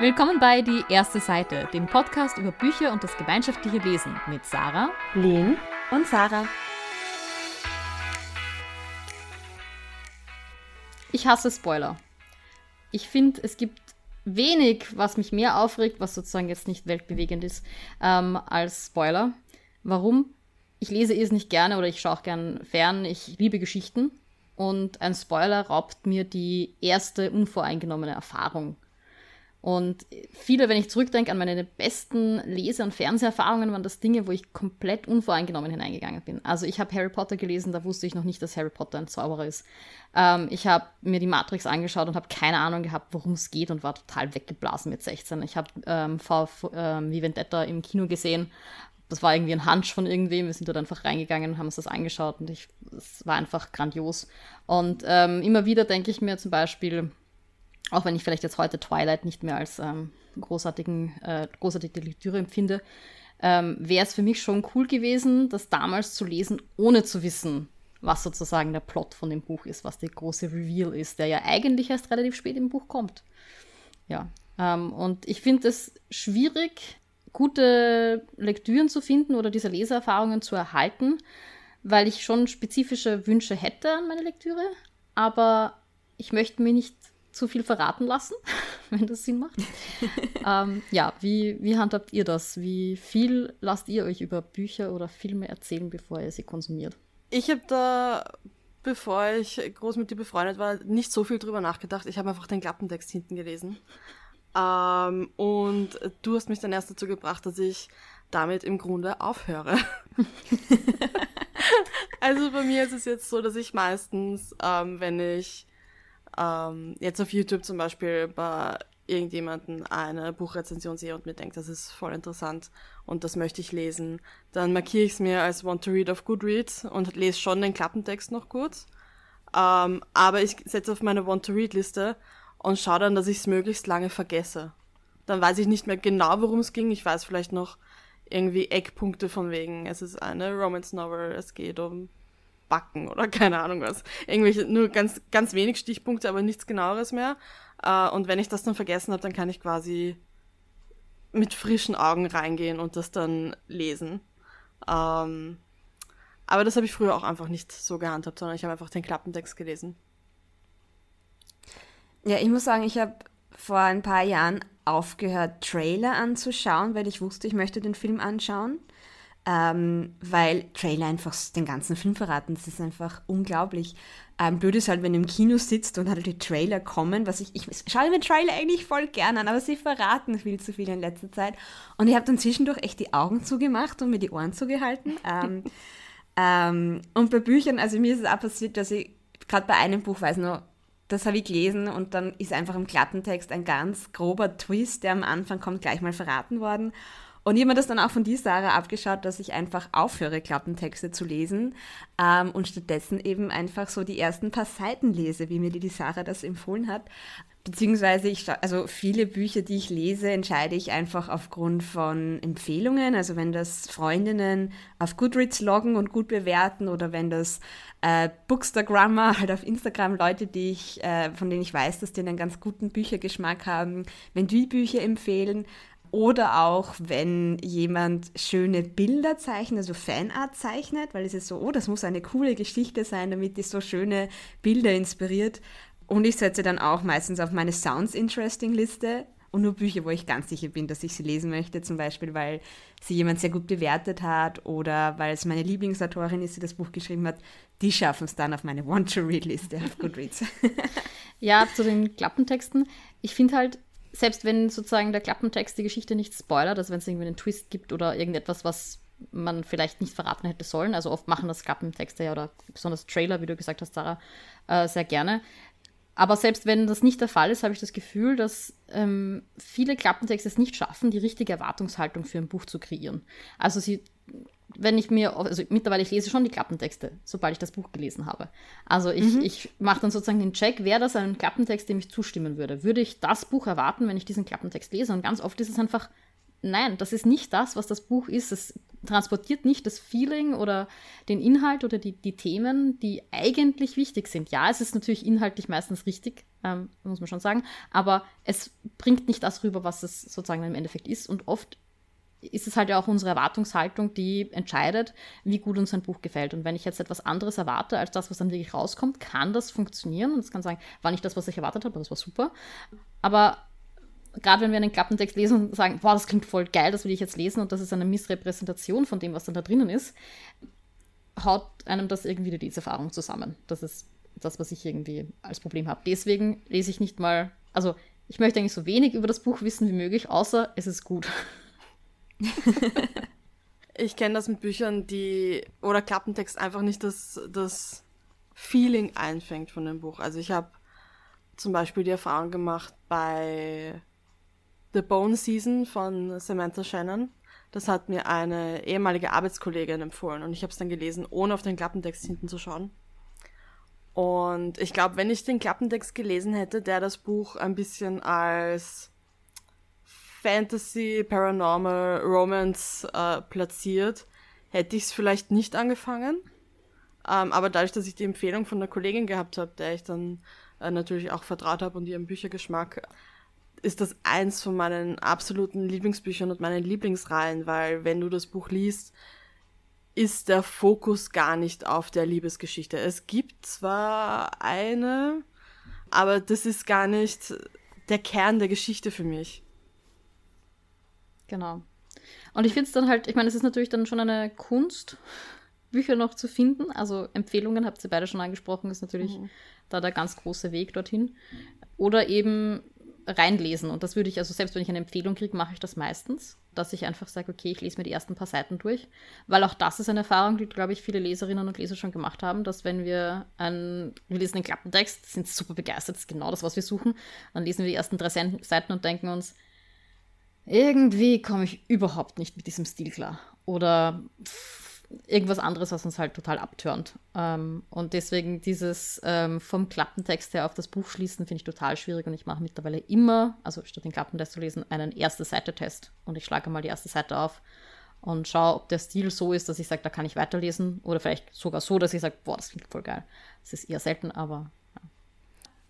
Willkommen bei Die erste Seite, dem Podcast über Bücher und das gemeinschaftliche Lesen mit Sarah, Lynn und Sarah. Ich hasse Spoiler. Ich finde, es gibt wenig, was mich mehr aufregt, was sozusagen jetzt nicht weltbewegend ist, ähm, als Spoiler. Warum? Ich lese es nicht gerne oder ich schaue auch gern fern. Ich liebe Geschichten und ein Spoiler raubt mir die erste unvoreingenommene Erfahrung und viele, wenn ich zurückdenke an meine besten Lese- und Fernseherfahrungen, waren das Dinge, wo ich komplett unvoreingenommen hineingegangen bin. Also ich habe Harry Potter gelesen, da wusste ich noch nicht, dass Harry Potter ein Zauberer ist. Ähm, ich habe mir die Matrix angeschaut und habe keine Ahnung gehabt, worum es geht und war total weggeblasen mit 16. Ich habe ähm, VF ähm, wie Vendetta im Kino gesehen. Das war irgendwie ein Hunch von irgendwem. Wir sind dort einfach reingegangen und haben uns das angeschaut und es war einfach grandios. Und ähm, immer wieder denke ich mir zum Beispiel, auch wenn ich vielleicht jetzt heute Twilight nicht mehr als ähm, großartigen, äh, großartige Lektüre empfinde, ähm, wäre es für mich schon cool gewesen, das damals zu lesen, ohne zu wissen, was sozusagen der Plot von dem Buch ist, was der große Reveal ist, der ja eigentlich erst relativ spät im Buch kommt. Ja, ähm, und ich finde es schwierig, gute Lektüren zu finden oder diese Leseerfahrungen zu erhalten, weil ich schon spezifische Wünsche hätte an meine Lektüre, aber ich möchte mir nicht zu viel verraten lassen, wenn das Sinn macht. ähm, ja, wie, wie handhabt ihr das? Wie viel lasst ihr euch über Bücher oder Filme erzählen, bevor ihr sie konsumiert? Ich habe da, bevor ich groß mit dir befreundet war, nicht so viel drüber nachgedacht. Ich habe einfach den Klappentext hinten gelesen. Ähm, und du hast mich dann erst dazu gebracht, dass ich damit im Grunde aufhöre. also bei mir ist es jetzt so, dass ich meistens, ähm, wenn ich ähm, jetzt auf YouTube zum Beispiel bei irgendjemanden eine Buchrezension sehe und mir denke, das ist voll interessant und das möchte ich lesen, dann markiere ich es mir als Want to Read auf Goodreads und lese schon den Klappentext noch kurz. Ähm, aber ich setze auf meine Want to Read Liste und schaue dann, dass ich es möglichst lange vergesse. Dann weiß ich nicht mehr genau, worum es ging. Ich weiß vielleicht noch irgendwie Eckpunkte von wegen, es ist eine Romance Novel, es geht um backen oder keine Ahnung was. Irgendwelche, nur ganz, ganz wenig Stichpunkte, aber nichts genaueres mehr. Äh, und wenn ich das dann vergessen habe, dann kann ich quasi mit frischen Augen reingehen und das dann lesen. Ähm, aber das habe ich früher auch einfach nicht so gehandhabt, sondern ich habe einfach den Klappentext gelesen. Ja, ich muss sagen, ich habe vor ein paar Jahren aufgehört, Trailer anzuschauen, weil ich wusste, ich möchte den Film anschauen ähm, weil Trailer einfach den ganzen Film verraten. Das ist einfach unglaublich. Ähm, blöd ist halt, wenn du im Kino sitzt und halt die Trailer kommen, was ich, ich schaue mir Trailer eigentlich voll gern an, aber sie verraten viel zu viel in letzter Zeit. Und ich habe dann zwischendurch echt die Augen zugemacht und mir die Ohren zugehalten. ähm, ähm, und bei Büchern, also mir ist es auch passiert, dass ich gerade bei einem Buch weiß nur, das habe ich gelesen und dann ist einfach im Klappentext ein ganz grober Twist, der am Anfang kommt, gleich mal verraten worden. Und ich habe mir das dann auch von dir, Sarah, abgeschaut, dass ich einfach aufhöre, Klappentexte zu lesen ähm, und stattdessen eben einfach so die ersten paar Seiten lese, wie mir die, Sarah das empfohlen hat. Beziehungsweise, ich, also viele Bücher, die ich lese, entscheide ich einfach aufgrund von Empfehlungen. Also wenn das Freundinnen auf Goodreads loggen und gut bewerten oder wenn das äh, Bookstagrammer, halt auf Instagram Leute, die ich, äh, von denen ich weiß, dass die einen ganz guten Büchergeschmack haben, wenn die Bücher empfehlen. Oder auch, wenn jemand schöne Bilder zeichnet, also Fanart zeichnet, weil es ist so, oh, das muss eine coole Geschichte sein, damit die so schöne Bilder inspiriert. Und ich setze dann auch meistens auf meine Sounds Interesting Liste und nur Bücher, wo ich ganz sicher bin, dass ich sie lesen möchte, zum Beispiel, weil sie jemand sehr gut bewertet hat oder weil es meine Lieblingsautorin ist, die das Buch geschrieben hat, die schaffen es dann auf meine Want-to-Read-Liste auf Goodreads. ja, zu den Klappentexten. Ich finde halt, selbst wenn sozusagen der Klappentext die Geschichte nicht spoilert, also wenn es irgendwie einen Twist gibt oder irgendetwas, was man vielleicht nicht verraten hätte sollen, also oft machen das Klappentexte ja oder besonders Trailer, wie du gesagt hast, Sarah, äh, sehr gerne. Aber selbst wenn das nicht der Fall ist, habe ich das Gefühl, dass ähm, viele Klappentexte es nicht schaffen, die richtige Erwartungshaltung für ein Buch zu kreieren. Also sie wenn ich mir, also mittlerweile, ich lese schon die Klappentexte, sobald ich das Buch gelesen habe. Also ich, mhm. ich mache dann sozusagen den Check, wäre das ein Klappentext, dem ich zustimmen würde? Würde ich das Buch erwarten, wenn ich diesen Klappentext lese? Und ganz oft ist es einfach nein, das ist nicht das, was das Buch ist. Es transportiert nicht das Feeling oder den Inhalt oder die, die Themen, die eigentlich wichtig sind. Ja, es ist natürlich inhaltlich meistens richtig, ähm, muss man schon sagen, aber es bringt nicht das rüber, was es sozusagen im Endeffekt ist. Und oft ist es halt ja auch unsere Erwartungshaltung, die entscheidet, wie gut uns ein Buch gefällt. Und wenn ich jetzt etwas anderes erwarte, als das, was dann wirklich rauskommt, kann das funktionieren. Und es kann sagen, war nicht das, was ich erwartet habe, aber das war super. Aber gerade wenn wir einen Klappentext lesen und sagen, wow, das klingt voll geil, das will ich jetzt lesen und das ist eine Missrepräsentation von dem, was dann da drinnen ist, haut einem das irgendwie die Erfahrung zusammen. Das ist das, was ich irgendwie als Problem habe. Deswegen lese ich nicht mal, also ich möchte eigentlich so wenig über das Buch wissen wie möglich, außer es ist gut. ich kenne das mit Büchern, die oder Klappentext einfach nicht das, das Feeling einfängt von dem Buch. Also ich habe zum Beispiel die Erfahrung gemacht bei The Bone Season von Samantha Shannon. Das hat mir eine ehemalige Arbeitskollegin empfohlen und ich habe es dann gelesen, ohne auf den Klappentext hinten zu schauen. Und ich glaube, wenn ich den Klappentext gelesen hätte, der das Buch ein bisschen als Fantasy, Paranormal, Romance äh, platziert, hätte ich es vielleicht nicht angefangen. Ähm, aber dadurch, dass ich die Empfehlung von einer Kollegin gehabt habe, der ich dann äh, natürlich auch vertraut habe und ihrem Büchergeschmack, ist das eins von meinen absoluten Lieblingsbüchern und meinen Lieblingsreihen, weil wenn du das Buch liest, ist der Fokus gar nicht auf der Liebesgeschichte. Es gibt zwar eine, aber das ist gar nicht der Kern der Geschichte für mich. Genau. Und ich finde es dann halt, ich meine, es ist natürlich dann schon eine Kunst, Bücher noch zu finden. Also Empfehlungen, habt ihr beide schon angesprochen, ist natürlich mhm. da der ganz große Weg dorthin. Oder eben reinlesen. Und das würde ich, also selbst wenn ich eine Empfehlung kriege, mache ich das meistens, dass ich einfach sage, okay, ich lese mir die ersten paar Seiten durch. Weil auch das ist eine Erfahrung, die, glaube ich, viele Leserinnen und Leser schon gemacht haben, dass wenn wir ein, wir lesen einen Klappentext, sind super begeistert, das ist genau das, was wir suchen, dann lesen wir die ersten drei Seiten und denken uns, irgendwie komme ich überhaupt nicht mit diesem Stil klar. Oder irgendwas anderes, was uns halt total abtörnt. Ähm, und deswegen dieses ähm, vom Klappentext her auf das Buch schließen, finde ich total schwierig. Und ich mache mittlerweile immer, also statt den Klappentext zu lesen, einen erste Seite-Test. Und ich schlage mal die erste Seite auf und schaue, ob der Stil so ist, dass ich sage, da kann ich weiterlesen. Oder vielleicht sogar so, dass ich sage, boah, das klingt voll geil. Das ist eher selten, aber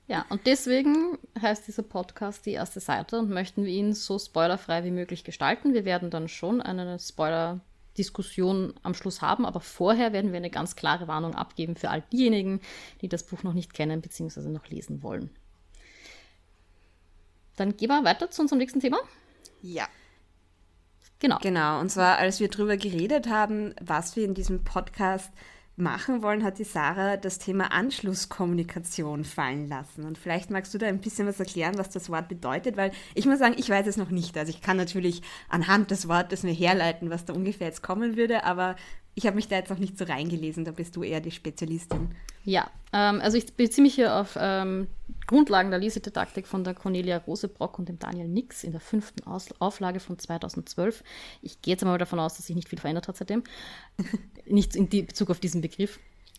ja. Und deswegen heißt dieser Podcast die erste Seite und möchten wir ihn so spoilerfrei wie möglich gestalten. Wir werden dann schon eine Spoiler- Diskussion am Schluss haben, aber vorher werden wir eine ganz klare Warnung abgeben für all diejenigen, die das Buch noch nicht kennen bzw. noch lesen wollen. Dann gehen wir weiter zu unserem nächsten Thema. Ja. Genau. Genau, und zwar als wir darüber geredet haben, was wir in diesem Podcast machen wollen, hat die Sarah das Thema Anschlusskommunikation fallen lassen. Und vielleicht magst du da ein bisschen was erklären, was das Wort bedeutet, weil ich muss sagen, ich weiß es noch nicht. Also ich kann natürlich anhand des Wortes mir herleiten, was da ungefähr jetzt kommen würde, aber ich habe mich da jetzt noch nicht so reingelesen, da bist du eher die Spezialistin. Ja, ähm, also ich beziehe mich hier auf ähm, Grundlagen der Lesedidaktik von der Cornelia Rosebrock und dem Daniel Nix in der fünften Aus Auflage von 2012. Ich gehe jetzt mal davon aus, dass sich nicht viel verändert hat seitdem. nicht in Bezug auf diesen Begriff.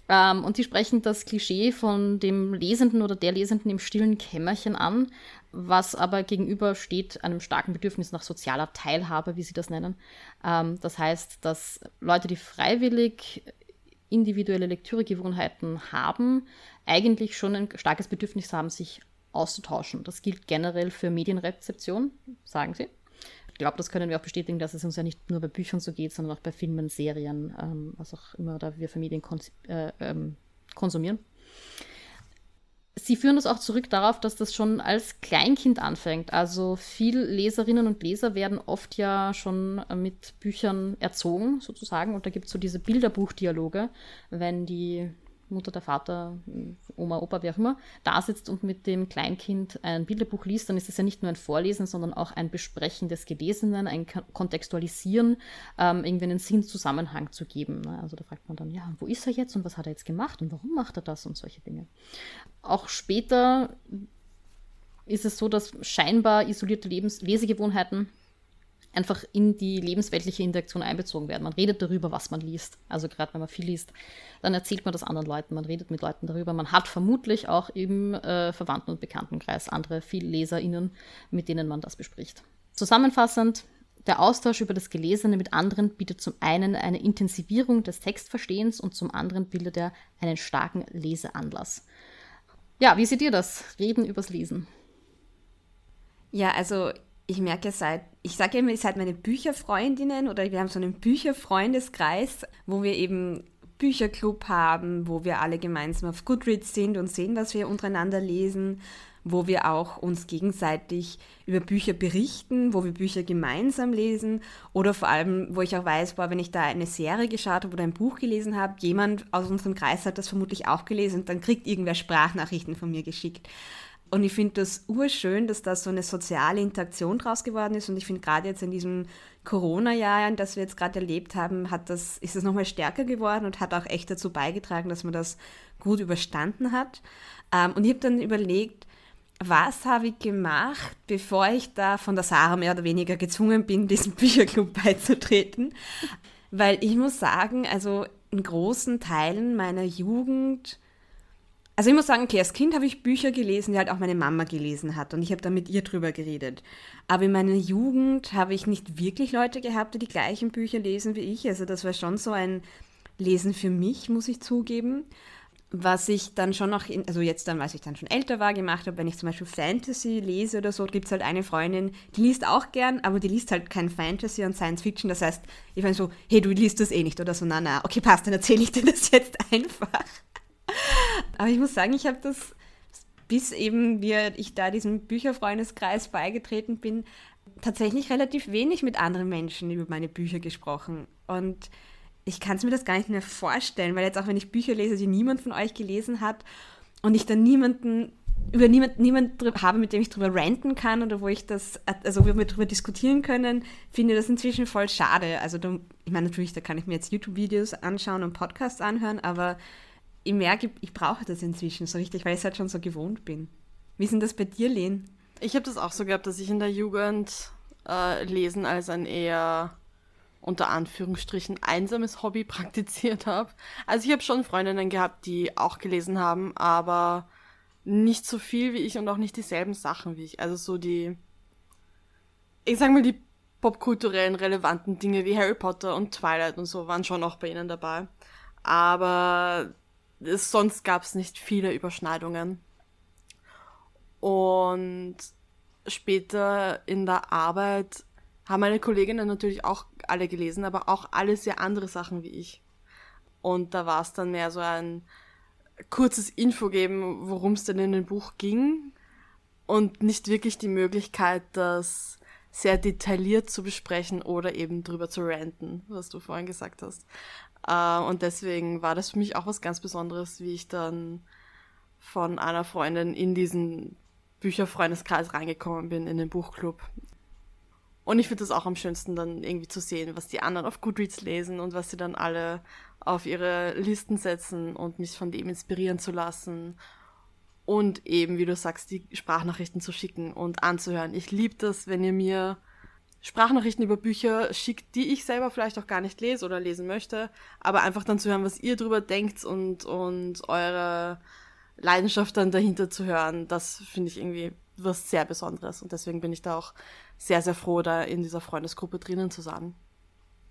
Ähm, und die sprechen das Klischee von dem Lesenden oder der Lesenden im stillen Kämmerchen an, was aber gegenüber steht einem starken Bedürfnis nach sozialer Teilhabe, wie sie das nennen. Ähm, das heißt, dass Leute, die freiwillig individuelle Lektüregewohnheiten haben, eigentlich schon ein starkes Bedürfnis haben, sich auszutauschen. Das gilt generell für Medienrezeption, sagen sie. Ich glaube, das können wir auch bestätigen, dass es uns ja nicht nur bei Büchern so geht, sondern auch bei Filmen, Serien, ähm, was auch immer da wir für Medien äh, ähm, konsumieren. Sie führen das auch zurück darauf, dass das schon als Kleinkind anfängt. Also viele Leserinnen und Leser werden oft ja schon mit Büchern erzogen, sozusagen. Und da gibt es so diese Bilderbuchdialoge, wenn die Mutter, der Vater, Oma, Opa, wie auch immer, da sitzt und mit dem Kleinkind ein Bilderbuch liest, dann ist es ja nicht nur ein Vorlesen, sondern auch ein Besprechen des Gelesenen, ein Kontextualisieren, ähm, irgendwie einen Sinnzusammenhang zu geben. Ne? Also da fragt man dann, ja, wo ist er jetzt und was hat er jetzt gemacht und warum macht er das und solche Dinge. Auch später ist es so, dass scheinbar isolierte Lebens Lesegewohnheiten einfach in die lebensweltliche Interaktion einbezogen werden. Man redet darüber, was man liest. Also gerade wenn man viel liest, dann erzählt man das anderen Leuten, man redet mit Leuten darüber. Man hat vermutlich auch im äh, Verwandten- und Bekanntenkreis andere viel LeserInnen, mit denen man das bespricht. Zusammenfassend, Der Austausch über das Gelesene mit anderen bietet zum einen eine Intensivierung des Textverstehens und zum anderen bildet er einen starken Leseanlass. Ja, wie seht ihr das? Reden übers Lesen. Ja, also ich merke seit, ich sage immer, ihr seid meine Bücherfreundinnen oder wir haben so einen Bücherfreundeskreis, wo wir eben Bücherclub haben, wo wir alle gemeinsam auf Goodreads sind und sehen, was wir untereinander lesen, wo wir auch uns gegenseitig über Bücher berichten, wo wir Bücher gemeinsam lesen oder vor allem, wo ich auch weiß, boah, wenn ich da eine Serie geschaut habe oder ein Buch gelesen habe, jemand aus unserem Kreis hat das vermutlich auch gelesen und dann kriegt irgendwer Sprachnachrichten von mir geschickt. Und ich finde das urschön, dass da so eine soziale Interaktion draus geworden ist. Und ich finde gerade jetzt in diesem Corona-Jahr, das wir jetzt gerade erlebt haben, hat das, ist es nochmal stärker geworden und hat auch echt dazu beigetragen, dass man das gut überstanden hat. Ähm, und ich habe dann überlegt, was habe ich gemacht, bevor ich da von der Sarah mehr oder weniger gezwungen bin, diesem Bücherclub beizutreten. Weil ich muss sagen, also in großen Teilen meiner Jugend also ich muss sagen, okay, als Kind habe ich Bücher gelesen, die halt auch meine Mama gelesen hat und ich habe da mit ihr drüber geredet. Aber in meiner Jugend habe ich nicht wirklich Leute gehabt, die die gleichen Bücher lesen wie ich. Also das war schon so ein Lesen für mich, muss ich zugeben. Was ich dann schon noch, in, also jetzt dann, als ich dann schon älter war, gemacht habe, wenn ich zum Beispiel Fantasy lese oder so, gibt es halt eine Freundin, die liest auch gern, aber die liest halt kein Fantasy und Science Fiction. Das heißt, ich meine so, hey, du liest das eh nicht oder so, na, na, okay, passt, dann erzähle ich dir das jetzt einfach. Aber ich muss sagen, ich habe das, bis eben wir, ich da diesem Bücherfreundeskreis beigetreten bin, tatsächlich relativ wenig mit anderen Menschen über meine Bücher gesprochen. Und ich kann es mir das gar nicht mehr vorstellen, weil jetzt auch wenn ich Bücher lese, die niemand von euch gelesen hat und ich dann niemanden über niemand, niemand habe, mit dem ich drüber ranten kann oder wo ich das, also wo wir drüber diskutieren können, finde das inzwischen voll schade. Also da, ich meine natürlich, da kann ich mir jetzt YouTube-Videos anschauen und Podcasts anhören, aber ich merke, ich brauche das inzwischen so richtig, weil ich es halt schon so gewohnt bin. Wie ist denn das bei dir, Len? Ich habe das auch so gehabt, dass ich in der Jugend äh, Lesen als ein eher unter Anführungsstrichen einsames Hobby praktiziert habe. Also ich habe schon Freundinnen gehabt, die auch gelesen haben, aber nicht so viel wie ich und auch nicht dieselben Sachen wie ich. Also so die, ich sag mal, die popkulturellen relevanten Dinge wie Harry Potter und Twilight und so waren schon auch bei ihnen dabei. Aber es, sonst gab es nicht viele Überschneidungen. Und später in der Arbeit haben meine Kolleginnen natürlich auch alle gelesen, aber auch alle sehr andere Sachen wie ich. Und da war es dann mehr so ein kurzes Info geben, worum es denn in dem Buch ging und nicht wirklich die Möglichkeit, das sehr detailliert zu besprechen oder eben drüber zu ranten, was du vorhin gesagt hast. Äh, und deswegen war das für mich auch was ganz Besonderes, wie ich dann von einer Freundin in diesen Bücherfreundeskreis reingekommen bin, in den Buchclub. Und ich finde das auch am schönsten, dann irgendwie zu sehen, was die anderen auf Goodreads lesen und was sie dann alle auf ihre Listen setzen und mich von dem inspirieren zu lassen. Und eben, wie du sagst, die Sprachnachrichten zu schicken und anzuhören. Ich liebe das, wenn ihr mir Sprachnachrichten über Bücher schickt, die ich selber vielleicht auch gar nicht lese oder lesen möchte, aber einfach dann zu hören, was ihr drüber denkt und, und eure Leidenschaft dann dahinter zu hören, das finde ich irgendwie was sehr Besonderes und deswegen bin ich da auch sehr, sehr froh, da in dieser Freundesgruppe drinnen zu sein.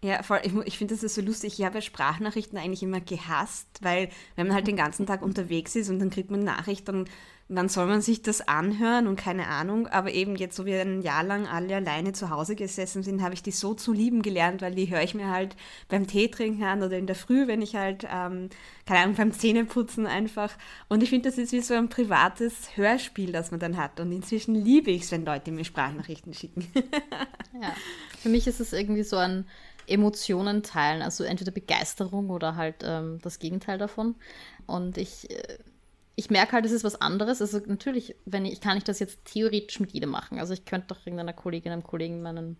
Ja, voll. Ich, ich finde das ist so lustig. Ich habe Sprachnachrichten eigentlich immer gehasst, weil wenn man halt den ganzen Tag unterwegs ist und dann kriegt man Nachrichten, wann soll man sich das anhören und keine Ahnung. Aber eben jetzt, so wie ein Jahr lang alle alleine zu Hause gesessen sind, habe ich die so zu lieben gelernt, weil die höre ich mir halt beim Tee trinken an oder in der Früh, wenn ich halt, ähm, keine Ahnung, beim Zähneputzen einfach. Und ich finde, das ist wie so ein privates Hörspiel, das man dann hat. Und inzwischen liebe ich es, wenn Leute mir Sprachnachrichten schicken. ja, für mich ist es irgendwie so ein Emotionen teilen, also entweder Begeisterung oder halt ähm, das Gegenteil davon. Und ich äh, ich merke halt, es ist was anderes. Also natürlich, wenn ich, kann ich das jetzt theoretisch mit jedem machen. Also ich könnte doch irgendeiner Kollegin, einem Kollegen, meinen,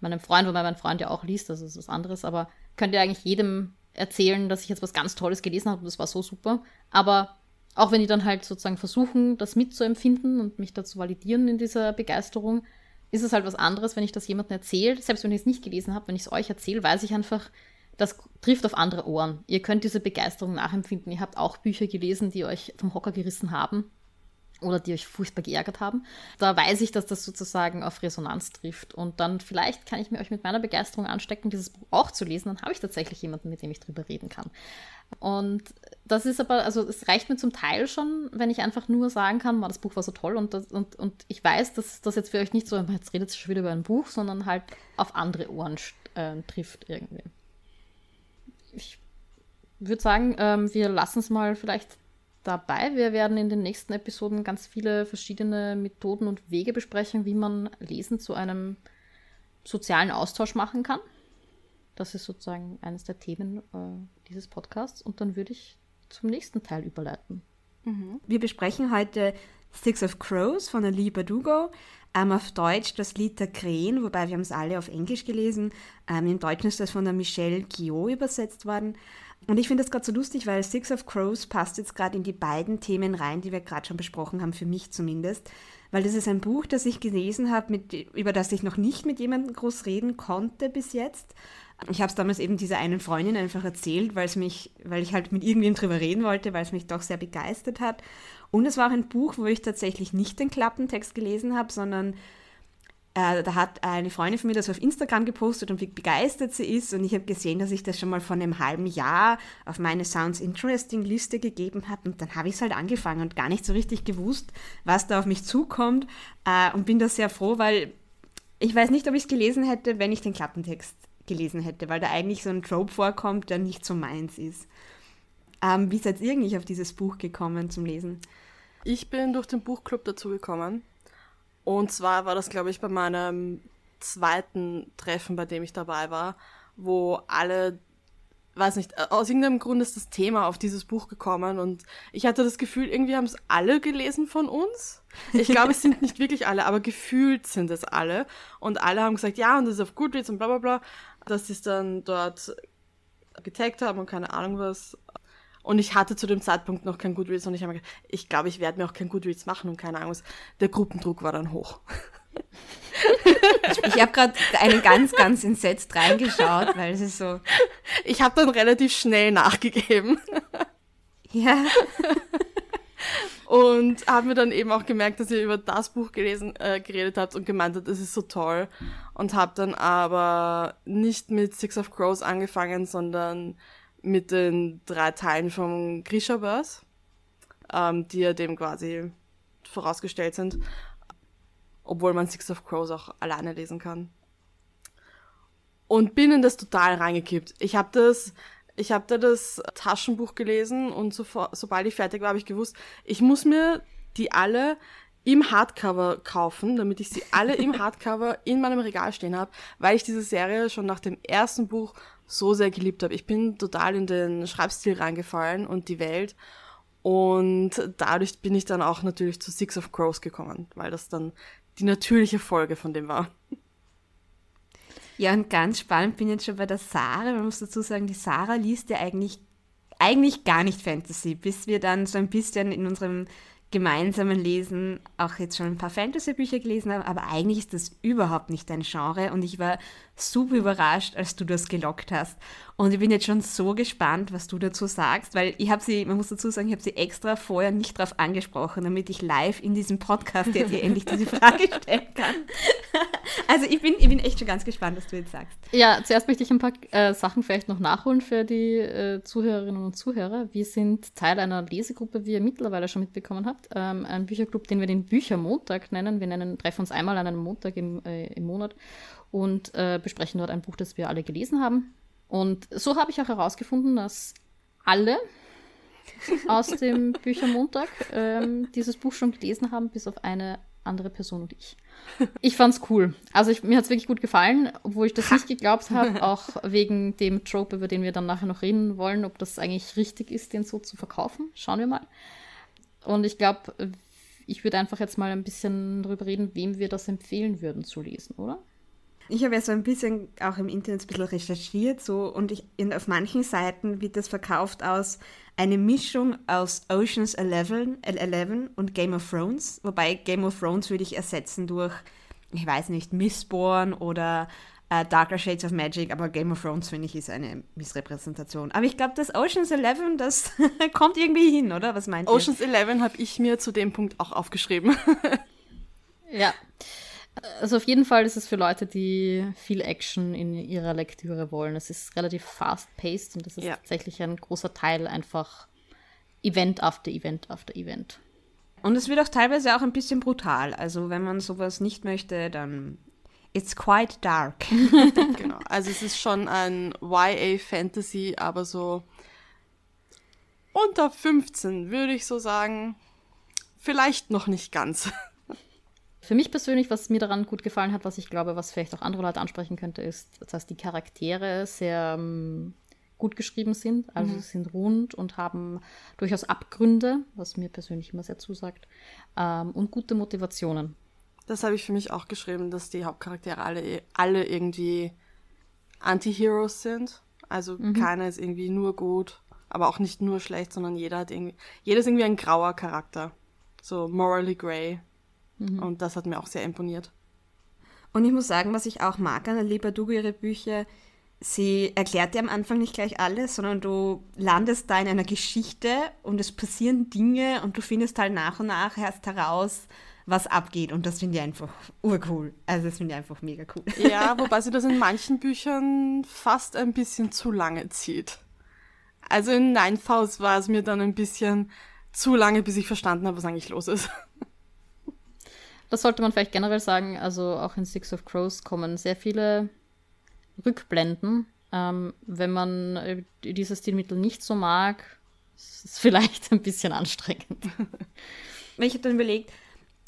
meinem Freund, wobei mein Freund ja auch liest, das ist was anderes, aber könnte eigentlich jedem erzählen, dass ich jetzt was ganz Tolles gelesen habe und das war so super. Aber auch wenn die dann halt sozusagen versuchen, das mitzuempfinden und mich dazu validieren in dieser Begeisterung, ist es halt was anderes, wenn ich das jemandem erzähle. Selbst wenn ich es nicht gelesen habe, wenn ich es euch erzähle, weiß ich einfach, das trifft auf andere Ohren. Ihr könnt diese Begeisterung nachempfinden. Ihr habt auch Bücher gelesen, die euch vom Hocker gerissen haben. oder die euch furchtbar geärgert haben. Da weiß ich, dass das sozusagen auf Resonanz trifft. Und dann vielleicht kann ich mir euch mit meiner Begeisterung anstecken, dieses Buch auch zu lesen. Dann habe ich tatsächlich jemanden, mit dem ich drüber reden kann. Und das ist aber, also es reicht mir zum Teil schon, wenn ich einfach nur sagen kann, das Buch war so toll und, das, und, und ich weiß, dass das jetzt für euch nicht so, jetzt redet ihr schon wieder über ein Buch, sondern halt auf andere Ohren äh, trifft irgendwie. Ich würde sagen, ähm, wir lassen es mal vielleicht dabei. Wir werden in den nächsten Episoden ganz viele verschiedene Methoden und Wege besprechen, wie man Lesen zu einem sozialen Austausch machen kann. Das ist sozusagen eines der Themen äh, dieses Podcasts. Und dann würde ich zum nächsten Teil überleiten. Mhm. Wir besprechen heute Six of Crows von Ali Badugo. Ähm, auf Deutsch das Lied der Krähen, wobei wir haben es alle auf Englisch gelesen. Ähm, Im Deutschen ist das von der Michelle Guillot übersetzt worden. Und ich finde das gerade so lustig, weil Six of Crows passt jetzt gerade in die beiden Themen rein, die wir gerade schon besprochen haben, für mich zumindest. Weil das ist ein Buch, das ich gelesen habe, über das ich noch nicht mit jemandem groß reden konnte bis jetzt. Ich habe es damals eben dieser einen Freundin einfach erzählt, weil mich, weil ich halt mit irgendwem drüber reden wollte, weil es mich doch sehr begeistert hat. Und es war auch ein Buch, wo ich tatsächlich nicht den Klappentext gelesen habe, sondern äh, da hat eine Freundin von mir das auf Instagram gepostet und wie begeistert sie ist. Und ich habe gesehen, dass ich das schon mal vor einem halben Jahr auf meine Sounds Interesting Liste gegeben habe. Und dann habe ich es halt angefangen und gar nicht so richtig gewusst, was da auf mich zukommt. Äh, und bin da sehr froh, weil ich weiß nicht, ob ich es gelesen hätte, wenn ich den Klappentext gelesen hätte, weil da eigentlich so ein Trope vorkommt, der nicht so meins ist. Ähm, wie seid ihr eigentlich auf dieses Buch gekommen zum Lesen? Ich bin durch den Buchclub dazu gekommen. Und zwar war das, glaube ich, bei meinem zweiten Treffen, bei dem ich dabei war, wo alle, weiß nicht, aus irgendeinem Grund ist das Thema auf dieses Buch gekommen und ich hatte das Gefühl, irgendwie haben es alle gelesen von uns. Ich glaube, es sind nicht wirklich alle, aber gefühlt sind es alle. Und alle haben gesagt, ja, und das ist auf Goodreads und bla bla bla, dass sie es dann dort getaggt haben und keine Ahnung was. Und ich hatte zu dem Zeitpunkt noch kein Goodreads und ich habe mir gedacht, ich glaube, ich werde mir auch kein Goodreads machen und keine Ahnung. Der Gruppendruck war dann hoch. Ich habe gerade einen ganz, ganz entsetzt reingeschaut, weil es ist so. Ich habe dann relativ schnell nachgegeben. Ja. Und habe mir dann eben auch gemerkt, dass ihr über das Buch gelesen, äh, geredet habt und gemeint habt, es ist so toll. Und habe dann aber nicht mit Six of Crows angefangen, sondern mit den drei Teilen vom Grisha-Verse, ähm, die ja dem quasi vorausgestellt sind, obwohl man Six of Crows auch alleine lesen kann. Und bin in das total reingekippt. Ich habe das, ich habe da das Taschenbuch gelesen und so, sobald ich fertig war, habe ich gewusst, ich muss mir die alle im Hardcover kaufen, damit ich sie alle im Hardcover in meinem Regal stehen habe, weil ich diese Serie schon nach dem ersten Buch so sehr geliebt habe. Ich bin total in den Schreibstil reingefallen und die Welt. Und dadurch bin ich dann auch natürlich zu Six of Crows gekommen, weil das dann die natürliche Folge von dem war. Ja, und ganz spannend bin ich jetzt schon bei der Sarah. Man muss dazu sagen, die Sarah liest ja eigentlich, eigentlich gar nicht Fantasy, bis wir dann so ein bisschen in unserem gemeinsamen Lesen auch jetzt schon ein paar Fantasy-Bücher gelesen haben, aber eigentlich ist das überhaupt nicht dein Genre und ich war super überrascht, als du das gelockt hast. Und ich bin jetzt schon so gespannt, was du dazu sagst, weil ich habe sie, man muss dazu sagen, ich habe sie extra vorher nicht drauf angesprochen, damit ich live in diesem Podcast jetzt hier endlich diese Frage stellen kann. Also ich bin, ich bin echt schon ganz gespannt, was du jetzt sagst. Ja, zuerst möchte ich ein paar äh, Sachen vielleicht noch nachholen für die äh, Zuhörerinnen und Zuhörer. Wir sind Teil einer Lesegruppe, wie ihr mittlerweile schon mitbekommen habt. Ähm, ein Bücherclub, den wir den Büchermontag nennen. Wir nennen, treffen uns einmal an einem Montag im, äh, im Monat und äh, besprechen dort ein Buch, das wir alle gelesen haben. Und so habe ich auch herausgefunden, dass alle aus dem Büchermontag ähm, dieses Buch schon gelesen haben, bis auf eine andere Person und ich. Ich fand's cool. Also ich, mir hat's wirklich gut gefallen, obwohl ich das nicht geglaubt habe, auch wegen dem Trope, über den wir dann nachher noch reden wollen, ob das eigentlich richtig ist, den so zu verkaufen. Schauen wir mal. Und ich glaube, ich würde einfach jetzt mal ein bisschen darüber reden, wem wir das empfehlen würden zu lesen, oder? Ich habe ja so ein bisschen auch im Internet ein bisschen recherchiert so und ich, in, auf manchen Seiten wird das verkauft aus eine Mischung aus Oceans 11, 11 und Game of Thrones, wobei Game of Thrones würde ich ersetzen durch, ich weiß nicht, Mistborn oder äh, Darker Shades of Magic, aber Game of Thrones, finde ich, ist eine Missrepräsentation. Aber ich glaube, das Ocean's Eleven, das kommt irgendwie hin, oder? Was meint Ocean's ihr? Eleven habe ich mir zu dem Punkt auch aufgeschrieben. ja. Also auf jeden Fall ist es für Leute, die viel Action in ihrer Lektüre wollen. Es ist relativ fast-paced und das ist ja. tatsächlich ein großer Teil einfach Event after Event after Event. Und es wird auch teilweise auch ein bisschen brutal. Also wenn man sowas nicht möchte, dann it's quite dark. genau. Also es ist schon ein YA Fantasy, aber so unter 15 würde ich so sagen. Vielleicht noch nicht ganz. Für mich persönlich, was mir daran gut gefallen hat, was ich glaube, was vielleicht auch andere Leute ansprechen könnte, ist, dass die Charaktere sehr ähm, gut geschrieben sind. Also mhm. sie sind rund und haben durchaus Abgründe, was mir persönlich immer sehr zusagt, ähm, und gute Motivationen. Das habe ich für mich auch geschrieben, dass die Hauptcharaktere alle, alle irgendwie Anti-Heroes sind. Also mhm. keiner ist irgendwie nur gut, aber auch nicht nur schlecht, sondern jeder hat irgendwie, jeder ist irgendwie ein grauer Charakter. So morally grey. Mhm. Und das hat mir auch sehr imponiert. Und ich muss sagen, was ich auch mag an Aliba Dugu, ihre Bücher, sie erklärt dir am Anfang nicht gleich alles, sondern du landest da in einer Geschichte und es passieren Dinge und du findest halt nach und nach erst heraus, was abgeht. Und das finde ich einfach urcool. Also das finde ich einfach mega cool. Ja, wobei sie das in manchen Büchern fast ein bisschen zu lange zieht. Also in House war es mir dann ein bisschen zu lange, bis ich verstanden habe, was eigentlich los ist. Das sollte man vielleicht generell sagen. Also auch in Six of Crows kommen sehr viele Rückblenden. Ähm, wenn man äh, dieses Stilmittel nicht so mag, ist es vielleicht ein bisschen anstrengend. Ich habe dann überlegt,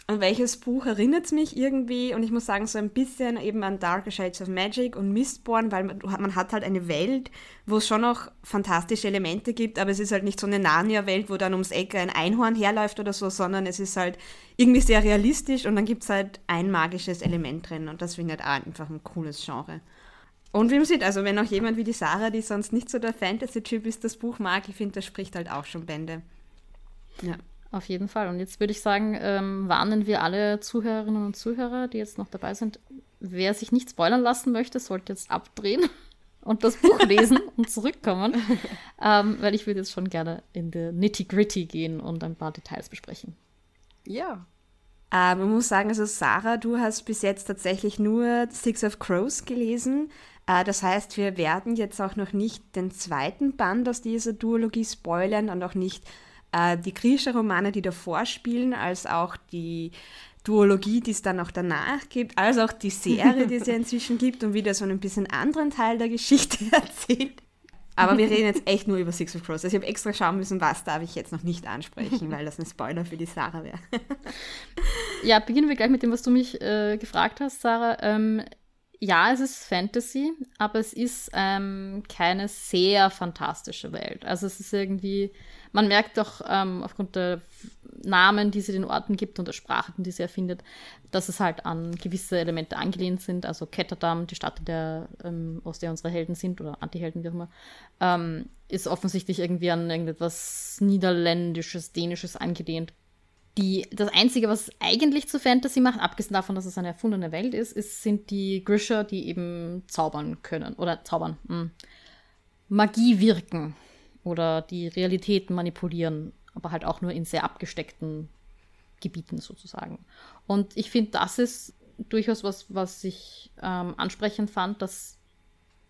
an welches Buch erinnert es mich irgendwie? Und ich muss sagen, so ein bisschen eben an Darker Shades of Magic und Mistborn, weil man, hat halt eine Welt, wo es schon noch fantastische Elemente gibt, aber es ist halt nicht so eine Narnia-Welt, wo dann ums Eck ein Einhorn herläuft oder so, sondern es ist halt irgendwie sehr realistisch und dann gibt es halt ein magisches Element drin und das finde ich halt einfach ein cooles Genre. Und wie man sieht, also wenn auch jemand wie die Sarah, die sonst nicht so der Fantasy-Typ ist, das Buch mag, ich finde, das spricht halt auch schon Bände. Ja. Auf jeden Fall. Und jetzt würde ich sagen, ähm, warnen wir alle Zuhörerinnen und Zuhörer, die jetzt noch dabei sind. Wer sich nicht spoilern lassen möchte, sollte jetzt abdrehen und das Buch lesen und zurückkommen. Ähm, weil ich würde jetzt schon gerne in die Nitty-Gritty gehen und ein paar Details besprechen. Ja. Äh, man muss sagen, also Sarah, du hast bis jetzt tatsächlich nur Six of Crows gelesen. Äh, das heißt, wir werden jetzt auch noch nicht den zweiten Band aus dieser Duologie spoilern und auch nicht äh, die Grisha-Romane, die davor spielen, als auch die Duologie, die es dann auch danach gibt, als auch die Serie, die es ja inzwischen gibt und wieder so einen bisschen anderen Teil der Geschichte erzählt. Aber wir reden jetzt echt nur über Six of Crows. Also ich habe extra schauen müssen, was darf ich jetzt noch nicht ansprechen, weil das ein Spoiler für die Sarah wäre. ja, beginnen wir gleich mit dem, was du mich äh, gefragt hast, Sarah. Ähm, ja, es ist Fantasy, aber es ist ähm, keine sehr fantastische Welt. Also es ist irgendwie, man merkt doch ähm, aufgrund der Namen, die sie den Orten gibt und der Sprachen, die sie erfindet, dass es halt an gewisse Elemente angelehnt sind. Also Ketterdam, die Stadt, der, ähm, aus der unsere Helden sind, oder Antihelden, wie auch immer, ähm, ist offensichtlich irgendwie an irgendetwas Niederländisches, Dänisches angelehnt. Die, das Einzige, was eigentlich zu Fantasy macht, abgesehen davon, dass es eine erfundene Welt ist, ist sind die Grisher, die eben zaubern können. Oder zaubern. Mh. Hm, Magie wirken. Oder die Realität manipulieren. Aber halt auch nur in sehr abgesteckten Gebieten sozusagen. Und ich finde, das ist durchaus was, was ich ähm, ansprechend fand, dass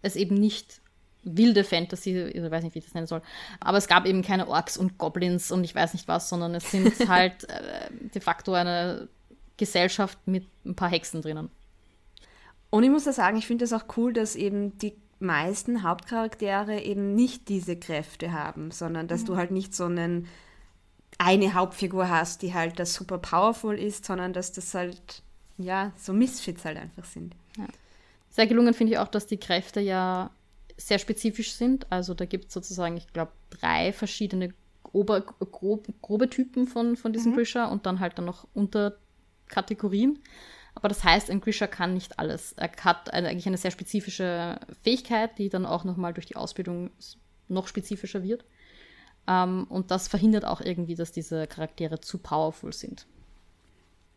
es eben nicht wilde Fantasy, ich weiß nicht, wie ich das nennen soll. Aber es gab eben keine Orks und Goblins und ich weiß nicht was, sondern es sind halt äh, de facto eine Gesellschaft mit ein paar Hexen drinnen. Und ich muss ja sagen, ich finde es auch cool, dass eben die meisten Hauptcharaktere eben nicht diese Kräfte haben, sondern dass mhm. du halt nicht so einen eine Hauptfigur hast, die halt das super powerful ist, sondern dass das halt ja so Misfits halt einfach sind. Ja. Sehr gelungen finde ich auch, dass die Kräfte ja sehr spezifisch sind. Also da gibt es sozusagen, ich glaube, drei verschiedene Ober grob, grobe Typen von, von diesem mhm. Grisha und dann halt dann noch Unterkategorien. Aber das heißt, ein Grisha kann nicht alles. Er hat eine, eigentlich eine sehr spezifische Fähigkeit, die dann auch nochmal durch die Ausbildung noch spezifischer wird. Um, ähm, und das verhindert auch irgendwie, dass diese Charaktere zu powerful sind.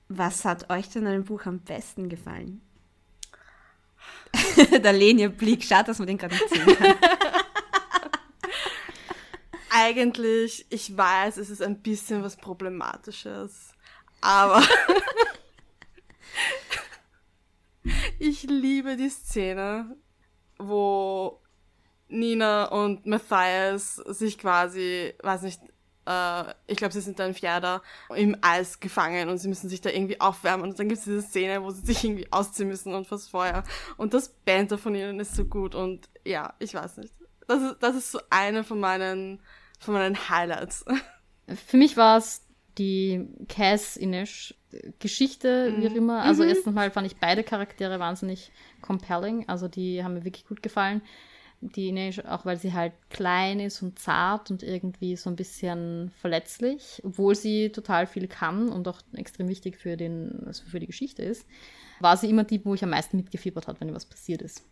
Was hat euch denn an dem Buch am besten gefallen? Der Lenia-Blick, schade, dass man den gerade nicht sehen kann. Eigentlich, ich weiß, es ist ein bisschen was Problematisches, aber ich liebe die Szene, wo Nina und Matthias sich quasi, weiß nicht, äh, ich glaube, sie sind dann Pferde im Eis gefangen und sie müssen sich da irgendwie aufwärmen. Und dann gibt es diese Szene, wo sie sich irgendwie ausziehen müssen und fürs Feuer. Und das Banter von ihnen ist so gut. Und ja, ich weiß nicht. Das ist, das ist so eine von meinen, von meinen Highlights. Für mich war es die Cass-Inish Geschichte, wie auch mhm. immer. Also mhm. erstens mal fand ich beide Charaktere wahnsinnig compelling. Also die haben mir wirklich gut gefallen die Ine, auch weil sie halt klein ist und zart und irgendwie so ein bisschen verletzlich, obwohl sie total viel kann und auch extrem wichtig für, den, also für die Geschichte ist, war sie immer die, wo ich am meisten mitgefiebert hat, wenn was passiert ist.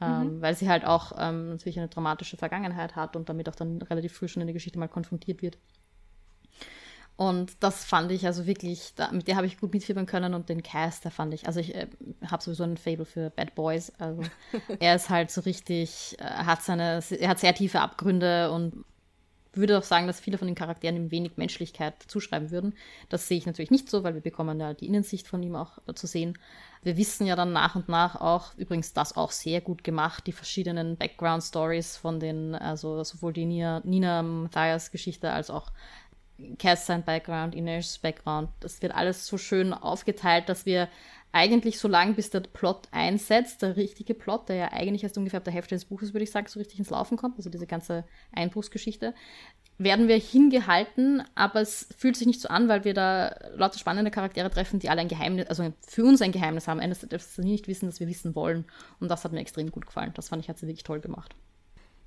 Mhm. Ähm, weil sie halt auch ähm, natürlich eine dramatische Vergangenheit hat und damit auch dann relativ früh schon in der Geschichte mal konfrontiert wird. Und das fand ich also wirklich, da, mit der habe ich gut mitfiebern können und den Cast, da fand ich, also ich äh, habe sowieso ein Fable für Bad Boys. Also er ist halt so richtig, äh, hat seine, er hat sehr tiefe Abgründe und würde auch sagen, dass viele von den Charakteren ihm wenig Menschlichkeit zuschreiben würden. Das sehe ich natürlich nicht so, weil wir bekommen ja die Innensicht von ihm auch äh, zu sehen. Wir wissen ja dann nach und nach auch, übrigens das auch sehr gut gemacht, die verschiedenen Background-Stories von den, also sowohl die Nina, Nina Matthias Geschichte als auch Cass sein Background, Ines Background. Das wird alles so schön aufgeteilt, dass wir eigentlich so lange, bis der Plot einsetzt, der richtige Plot, der ja eigentlich erst ungefähr ab der Hälfte des Buches, würde ich sagen, so richtig ins Laufen kommt, also diese ganze Einbruchsgeschichte, werden wir hingehalten, aber es fühlt sich nicht so an, weil wir da lauter spannende Charaktere treffen, die alle ein Geheimnis, also für uns ein Geheimnis haben, eines, das wir nicht wissen, dass wir wissen wollen. Und das hat mir extrem gut gefallen. Das fand ich, hat sie wirklich toll gemacht.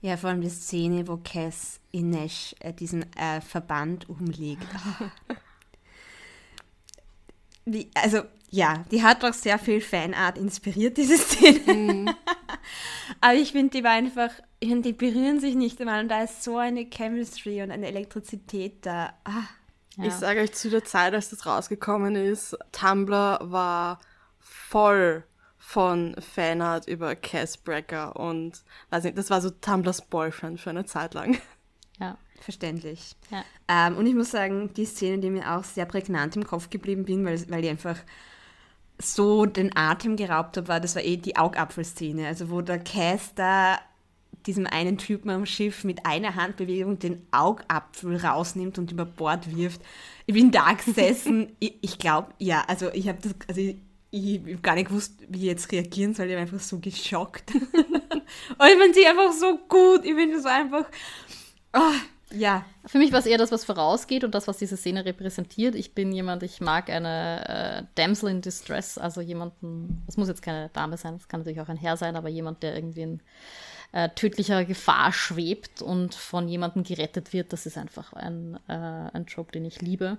Ja, vor allem die Szene, wo Cass Inesh äh, diesen äh, Verband umlegt. Wie, also, ja, die hat auch sehr viel Fanart inspiriert, diese Szene. Mhm. Aber ich finde, die war einfach, ich find, die berühren sich nicht einmal und da ist so eine Chemistry und eine Elektrizität da. Ah. Ja. Ich sage euch zu der Zeit, als das rausgekommen ist, Tumblr war voll von Fanart über Cass Brecker und weiß nicht, das war so Tumblrs Boyfriend für eine Zeit lang. Ja. Verständlich. Ja. Ähm, und ich muss sagen, die Szene, die mir auch sehr prägnant im Kopf geblieben bin, weil, weil die einfach so den Atem geraubt hat, war, das war eh die Augapfelszene. Also wo der Cass da diesem einen Typen am Schiff mit einer Handbewegung den Augapfel rausnimmt und über Bord wirft. Ich bin da gesessen. ich, ich glaube, ja, also ich habe das, also ich, ich habe gar nicht gewusst, wie ich jetzt reagieren soll. Ich war einfach so geschockt. und ich finde sie einfach so gut. Ich finde so einfach. Oh, ja. Für mich war es eher das, was vorausgeht und das, was diese Szene repräsentiert. Ich bin jemand, ich mag eine äh, Damsel in Distress, also jemanden, das muss jetzt keine Dame sein, das kann natürlich auch ein Herr sein, aber jemand, der irgendwie in äh, tödlicher Gefahr schwebt und von jemandem gerettet wird, das ist einfach ein, äh, ein Trope, den ich liebe.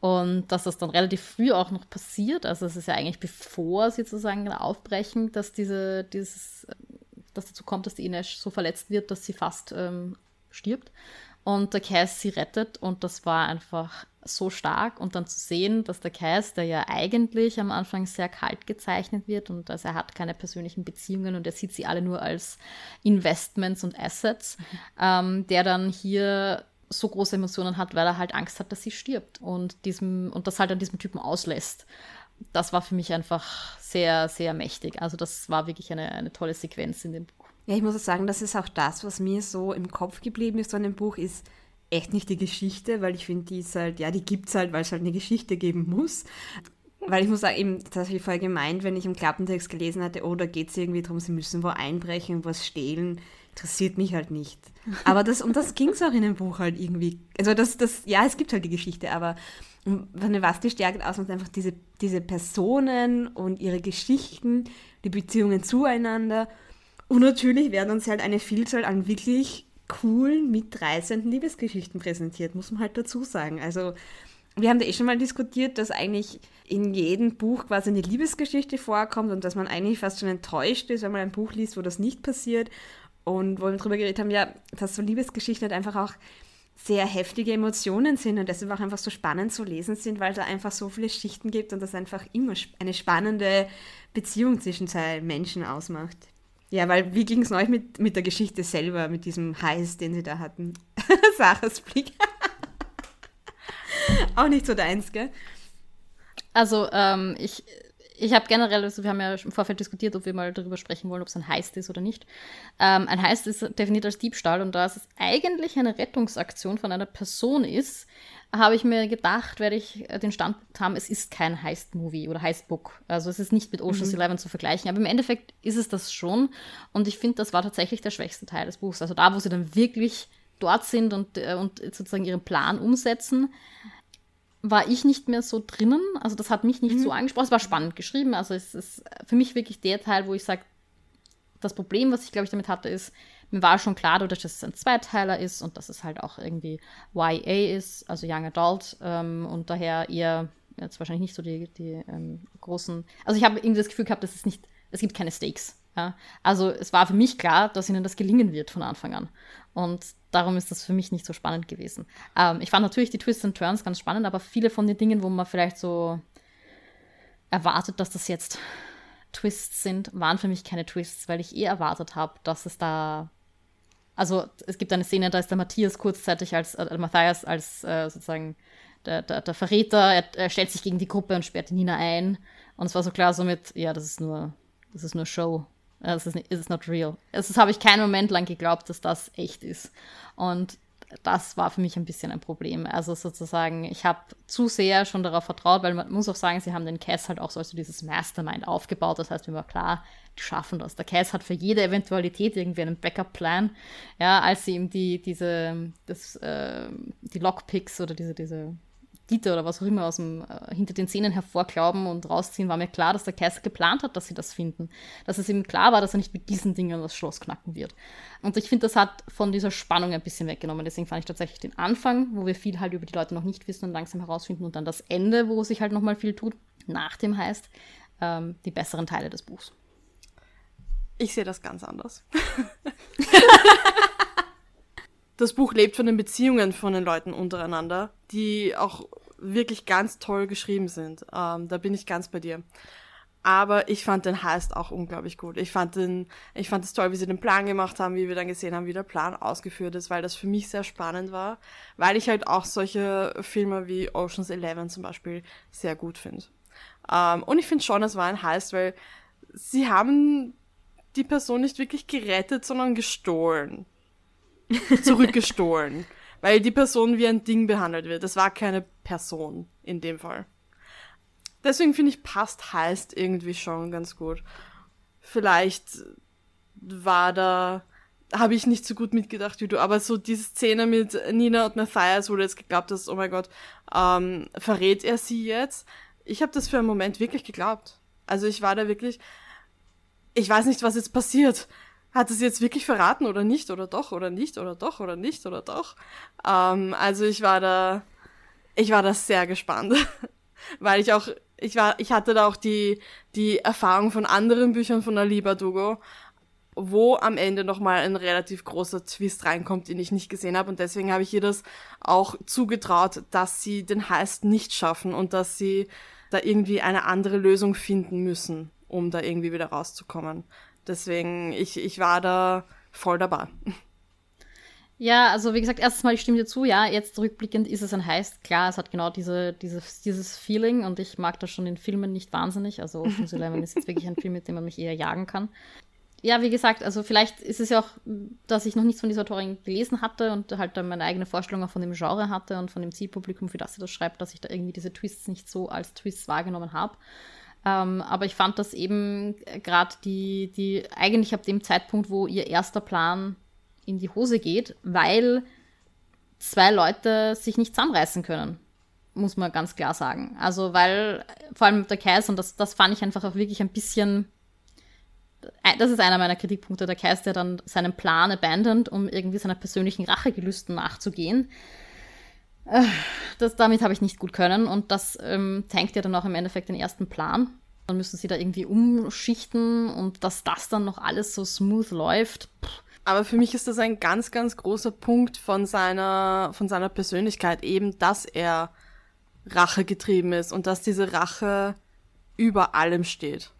Und dass das dann relativ früh auch noch passiert, also es ist ja eigentlich bevor sie sozusagen aufbrechen, dass diese, dieses, dass dazu kommt, dass die Ines so verletzt wird, dass sie fast ähm, stirbt und der Cass sie rettet und das war einfach so stark und dann zu sehen, dass der Cass, der ja eigentlich am Anfang sehr kalt gezeichnet wird und also er hat keine persönlichen Beziehungen und er sieht sie alle nur als Investments und Assets, mhm. ähm, der dann hier so große Emotionen hat, weil er halt Angst hat, dass sie stirbt und diesem und das halt an diesem Typen auslässt. Das war für mich einfach sehr, sehr mächtig. Also das war wirklich eine, eine tolle Sequenz in dem Buch. Ja, ich muss auch sagen, das ist auch das, was mir so im Kopf geblieben ist an dem Buch, ist echt nicht die Geschichte, weil ich finde, die ist halt, ja, die gibt es halt, weil es halt eine Geschichte geben muss. Weil ich muss sagen, eben, das habe ich vorher gemeint, wenn ich im Klappentext gelesen hatte, oh, da geht es irgendwie darum, sie müssen wo einbrechen was stehlen interessiert mich halt nicht. Aber das, um das ging es auch in dem Buch halt irgendwie. Also das, das, ja, es gibt halt die Geschichte, aber was die Stärke ausmacht, einfach diese, diese Personen und ihre Geschichten, die Beziehungen zueinander. Und natürlich werden uns halt eine Vielzahl an wirklich coolen, mitreißenden Liebesgeschichten präsentiert, muss man halt dazu sagen. Also wir haben da eh schon mal diskutiert, dass eigentlich in jedem Buch quasi eine Liebesgeschichte vorkommt und dass man eigentlich fast schon enttäuscht ist, wenn man ein Buch liest, wo das nicht passiert. Und wo wir darüber geredet haben, ja, dass so Liebesgeschichten halt einfach auch sehr heftige Emotionen sind und deshalb auch einfach so spannend zu lesen sind, weil da einfach so viele Schichten gibt und das einfach immer eine spannende Beziehung zwischen zwei Menschen ausmacht. Ja, weil wie ging es euch mit, mit der Geschichte selber, mit diesem Heiß, den sie da hatten? Sarahs Blick. Auch nicht so deins, gell? Also, ähm, ich, ich habe generell, also wir haben ja im Vorfeld diskutiert, ob wir mal darüber sprechen wollen, ob es ein Heist ist oder nicht. Ähm, ein Heist ist definiert als Diebstahl und da es eigentlich eine Rettungsaktion von einer Person ist, habe ich mir gedacht, werde ich den Standpunkt haben, es ist kein Heist-Movie oder Heist-Book. Also es ist nicht mit Ocean's mhm. Eleven zu vergleichen. Aber im Endeffekt ist es das schon. Und ich finde, das war tatsächlich der schwächste Teil des Buchs. Also da, wo sie dann wirklich dort sind und, äh, und sozusagen ihren Plan umsetzen, war ich nicht mehr so drinnen. Also das hat mich nicht mhm. so angesprochen. Es war spannend geschrieben. Also es ist für mich wirklich der Teil, wo ich sage, das Problem, was ich glaube ich damit hatte, ist, mir war schon klar, dass es ein Zweiteiler ist und dass es halt auch irgendwie YA ist, also Young Adult ähm, und daher eher jetzt wahrscheinlich nicht so die, die ähm, großen. Also ich habe irgendwie das Gefühl gehabt, dass es nicht, es gibt keine Stakes. Ja? Also es war für mich klar, dass ihnen das gelingen wird von Anfang an. Und darum ist das für mich nicht so spannend gewesen. Ähm, ich fand natürlich die Twists and Turns ganz spannend, aber viele von den Dingen, wo man vielleicht so erwartet, dass das jetzt Twists sind, waren für mich keine Twists, weil ich eh erwartet habe, dass es da also es gibt eine Szene, da ist der Matthias kurzzeitig als, äh, Matthias als äh, sozusagen der, der, der Verräter, er, er, stellt sich gegen die Gruppe und sperrt Nina ein. Und es war so klar somit, ja, das ist nur, das ist nur Show. Das ist, ist not real. Das habe ich keinen Moment lang geglaubt, dass das echt ist. Und das war für mich ein bisschen ein Problem. Also sozusagen, ich habe zu sehr schon darauf vertraut, weil man muss auch sagen, sie haben den Cass halt auch so als dieses Mastermind aufgebaut. Das heißt, mir war klar, die schaffen das. Der Cass hat für jede Eventualität irgendwie einen Backup-Plan. Ja, als sie ihm die, diese, das, äh, die Lockpicks oder diese, diese Gitter oder was auch immer aus dem, äh, hinter den Zähnen hervorklauben und rausziehen, war mir klar, dass der Cass geplant hat, dass sie das finden. Dass es ihm klar war, dass er nicht mit diesen Dingen das Schloss knacken wird. Und ich finde, das hat von dieser Spannung ein bisschen weggenommen. Deswegen fand ich tatsächlich den Anfang, wo wir viel halt über die Leute noch nicht wissen und langsam herausfinden und dann das Ende, wo sich halt nochmal viel tut, nach dem heißt, ähm, die besseren Teile des Buchs. Ich sehe das ganz anders. das Buch lebt von den Beziehungen von den Leuten untereinander, die auch wirklich ganz toll geschrieben sind. Ähm, da bin ich ganz bei dir. Aber ich fand den Heist auch unglaublich gut. Ich fand den, ich fand es toll, wie sie den Plan gemacht haben, wie wir dann gesehen haben, wie der Plan ausgeführt ist, weil das für mich sehr spannend war, weil ich halt auch solche Filme wie Ocean's Eleven zum Beispiel sehr gut finde. Ähm, und ich finde schon, es war ein Heist, weil sie haben die Person nicht wirklich gerettet, sondern gestohlen. Zurückgestohlen weil die Person wie ein Ding behandelt wird. Das war keine Person in dem Fall. Deswegen finde ich, passt heißt irgendwie schon ganz gut. Vielleicht war da, habe ich nicht so gut mitgedacht wie du, aber so diese Szene mit Nina und Matthias, wo du jetzt geglaubt hast, oh mein Gott, ähm, verrät er sie jetzt? Ich habe das für einen Moment wirklich geglaubt. Also ich war da wirklich, ich weiß nicht, was jetzt passiert hat es jetzt wirklich verraten oder nicht oder doch oder nicht oder doch oder nicht oder doch. Ähm, also ich war da, ich war da sehr gespannt, weil ich auch, ich war, ich hatte da auch die die Erfahrung von anderen Büchern von Ali Bardugo, wo am Ende nochmal ein relativ großer Twist reinkommt, den ich nicht gesehen habe und deswegen habe ich ihr das auch zugetraut, dass sie den Heist nicht schaffen und dass sie da irgendwie eine andere Lösung finden müssen, um da irgendwie wieder rauszukommen. Deswegen, ich, ich war da voll dabei. Ja, also wie gesagt, erstens mal, ich stimme dir zu, ja, jetzt rückblickend ist es ein Heist. Klar, es hat genau diese, diese, dieses Feeling und ich mag das schon in Filmen nicht wahnsinnig. Also Ocean's Eleven ist jetzt wirklich ein Film, mit dem man mich eher jagen kann. Ja, wie gesagt, also vielleicht ist es ja auch, dass ich noch nichts von dieser Autorin gelesen hatte und halt dann meine eigene Vorstellung auch von dem Genre hatte und von dem Zielpublikum, für das sie das schreibt, dass ich da irgendwie diese Twists nicht so als Twists wahrgenommen habe. Ähm, aber ich fand das eben gerade die, die, eigentlich ab dem Zeitpunkt, wo ihr erster Plan in die Hose geht, weil zwei Leute sich nicht zusammenreißen können. Muss man ganz klar sagen. Also, weil vor allem der Kais, und das, das fand ich einfach auch wirklich ein bisschen. Äh, das ist einer meiner Kritikpunkte. Der Kais, der dann seinen Plan abandont, um irgendwie seiner persönlichen Rachegelüsten nachzugehen. Äh, das, damit habe ich nicht gut können und das ähm, tankt ja dann auch im Endeffekt den ersten Plan. Dann müssen sie da irgendwie umschichten und dass das dann noch alles so smooth läuft, pff, Aber für mich ist das ein ganz, ganz großer Punkt von seiner, von seiner Persönlichkeit, eben, dass er Rache getrieben ist und dass diese Rache über allem steht.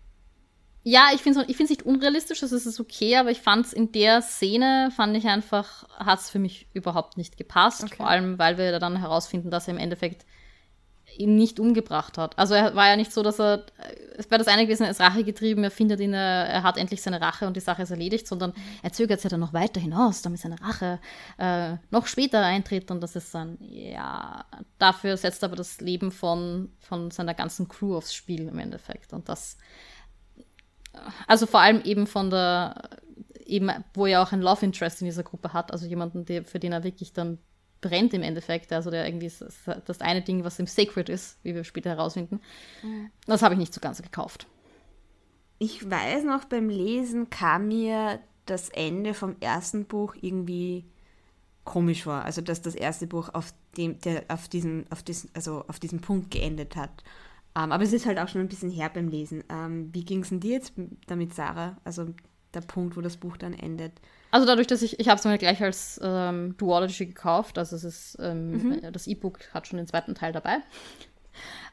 Ja, ich finde es ich nicht unrealistisch, das ist okay, aber ich fand es in der Szene, fand ich einfach, hat es für mich überhaupt nicht gepasst. Okay. Vor allem, weil wir dann herausfinden, dass er im Endeffekt ihn nicht umgebracht hat. Also er war ja nicht so, dass er, es wäre das eine gewesen, er ist Rache getrieben, er findet ihn, er hat endlich seine Rache und die Sache ist erledigt, sondern er zögert es ja dann noch weiter hinaus, damit seine Rache äh, noch später eintritt und das ist dann, ja, dafür setzt aber das Leben von, von seiner ganzen Crew aufs Spiel im Endeffekt und das, also vor allem eben von der, eben, wo er auch ein Love Interest in dieser Gruppe hat, also jemanden, der, für den er wirklich dann brennt im Endeffekt. Also der irgendwie ist das eine Ding, was im Sacred ist, wie wir später herausfinden. Mhm. Das habe ich nicht so ganz gekauft. Ich weiß noch, beim Lesen kam mir das Ende vom ersten Buch irgendwie komisch vor. Also dass das erste Buch auf dem, der auf diesem, auf diesen, also auf diesem Punkt geendet hat. Um, ähm, aber es ist halt auch schon ein bisschen her beim Lesen. Um, ähm, wie ging es denn dir jetzt damit, Sarah? Also der Punkt, wo das Buch dann endet. Also dadurch, dass ich, ich habe es mir gleich als ähm, Duology gekauft, also es ist, ähm, mhm. das E-Book hat schon den zweiten Teil dabei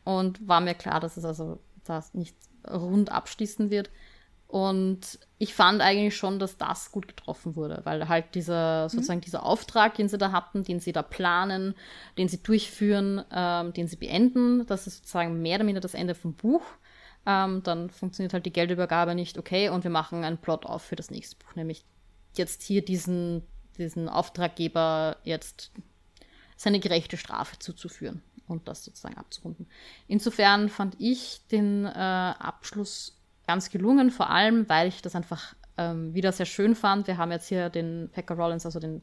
und war mir klar, dass es also das nicht rund abschließen wird. Und ich fand eigentlich schon, dass das gut getroffen wurde, weil halt dieser, mhm. sozusagen dieser Auftrag, den sie da hatten, den sie da planen, den sie durchführen, ähm, den sie beenden, das ist sozusagen mehr oder minder das Ende vom Buch. Ähm, dann funktioniert halt die Geldübergabe nicht, okay, und wir machen einen Plot auf für das nächste Buch, nämlich jetzt hier diesen, diesen Auftraggeber jetzt seine gerechte Strafe zuzuführen und das sozusagen abzurunden. Insofern fand ich den äh, Abschluss ganz gelungen, vor allem, weil ich das einfach ähm, wieder sehr schön fand. Wir haben jetzt hier den Pekka Rollins, also den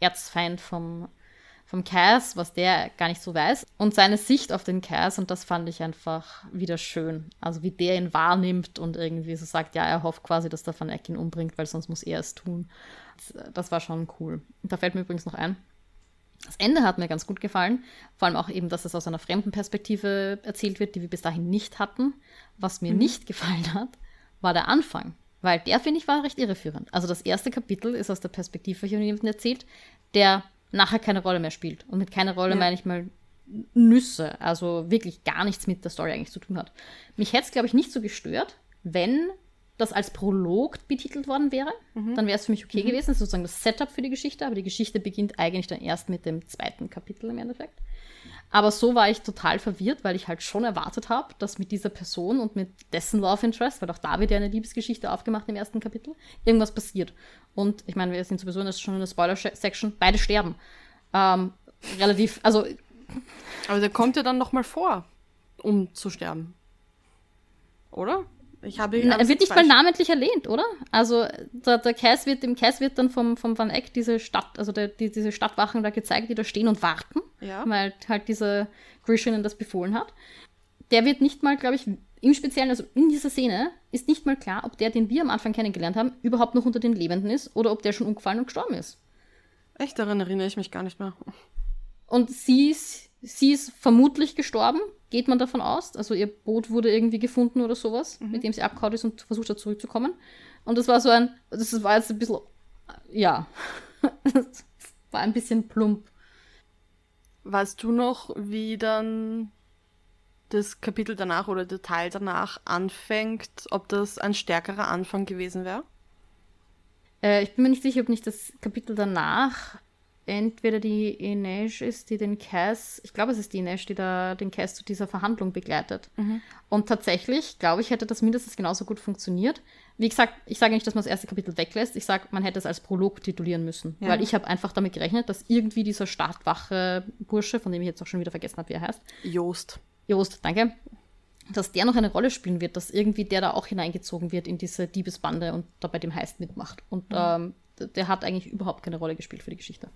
Erzfeind vom vom Cass, was der gar nicht so weiß, und seine Sicht auf den Cass, und das fand ich einfach wieder schön. Also wie der ihn wahrnimmt und irgendwie so sagt, ja, er hofft quasi, dass der Van Eck ihn umbringt, weil sonst muss er es tun. Das, war schon cool. Da fällt mir übrigens noch ein, das Ende hat mir ganz gut gefallen, vor allem auch eben, dass es aus einer fremden Perspektive erzählt wird, die wir bis dahin nicht hatten. Was mir mhm. nicht gefallen hat, war der Anfang. Weil der, finde ich, war recht irreführend. Also das erste Kapitel ist aus der Perspektive von jemandem erzählt, der nachher keine Rolle mehr spielt. Und mit keine Rolle ja. meine ich mal Nüsse, also wirklich gar nichts mit der Story eigentlich zu tun hat. Mich hätte es, glaube ich, nicht so gestört, wenn das als Prolog betitelt worden wäre. Mhm. Dann wäre es für mich okay mhm. gewesen, sozusagen das Setup für die Geschichte, aber die Geschichte beginnt eigentlich dann erst mit dem zweiten Kapitel im Endeffekt. Aber so war ich total verwirrt, weil ich halt schon erwartet habe, dass mit dieser Person und mit dessen Love Interest, weil auch da wird ja eine Liebesgeschichte aufgemacht im ersten Kapitel, irgendwas passiert. Und ich meine, wir sind sowieso das schon in der Spoiler-Section, beide sterben. Ähm, relativ, also. Aber der kommt ja dann nochmal vor, um zu sterben. Oder? Ich habe er wird nicht mal namentlich erwähnt, oder? Also der, der Cass wird, dem Cass wird dann vom, vom Van Eck diese Stadt, also der, die, diese Stadtwachen da gezeigt, die da stehen und warten, ja. weil halt dieser Grishin das befohlen hat. Der wird nicht mal, glaube ich, im Speziellen, also in dieser Szene, ist nicht mal klar, ob der, den wir am Anfang kennengelernt haben, überhaupt noch unter den Lebenden ist oder ob der schon umgefallen und gestorben ist. Echt, daran erinnere ich mich gar nicht mehr. Und sie ist, sie ist vermutlich gestorben, geht man davon aus. Also ihr Boot wurde irgendwie gefunden oder sowas, mhm. mit dem sie abgehauen ist und versucht hat zurückzukommen. Und das war so ein, das war jetzt ein bisschen, ja, das war ein bisschen plump. Weißt du noch, wie dann das Kapitel danach oder der Teil danach anfängt, ob das ein stärkerer Anfang gewesen wäre? Äh, ich bin mir nicht sicher, ob nicht das Kapitel danach entweder die Inesh ist, die den Cass, ich glaube, es ist die Inesh, die da den Cass zu dieser Verhandlung begleitet. Mhm. Und tatsächlich, glaube ich, hätte das mindestens genauso gut funktioniert. Wie gesagt, ich sage nicht, dass man das erste Kapitel weglässt. Ich sage, man hätte es als Prolog titulieren müssen. Ja. Weil ich habe einfach damit gerechnet, dass irgendwie dieser Startwache-Bursche, von dem ich jetzt auch schon wieder vergessen habe, wie er heißt. Joost. Joost, danke. Dass der noch eine Rolle spielen wird, dass irgendwie der da auch hineingezogen wird in diese Diebesbande und da bei dem Heist mitmacht. Und mhm. ähm, der hat eigentlich überhaupt keine Rolle gespielt für die Geschichte.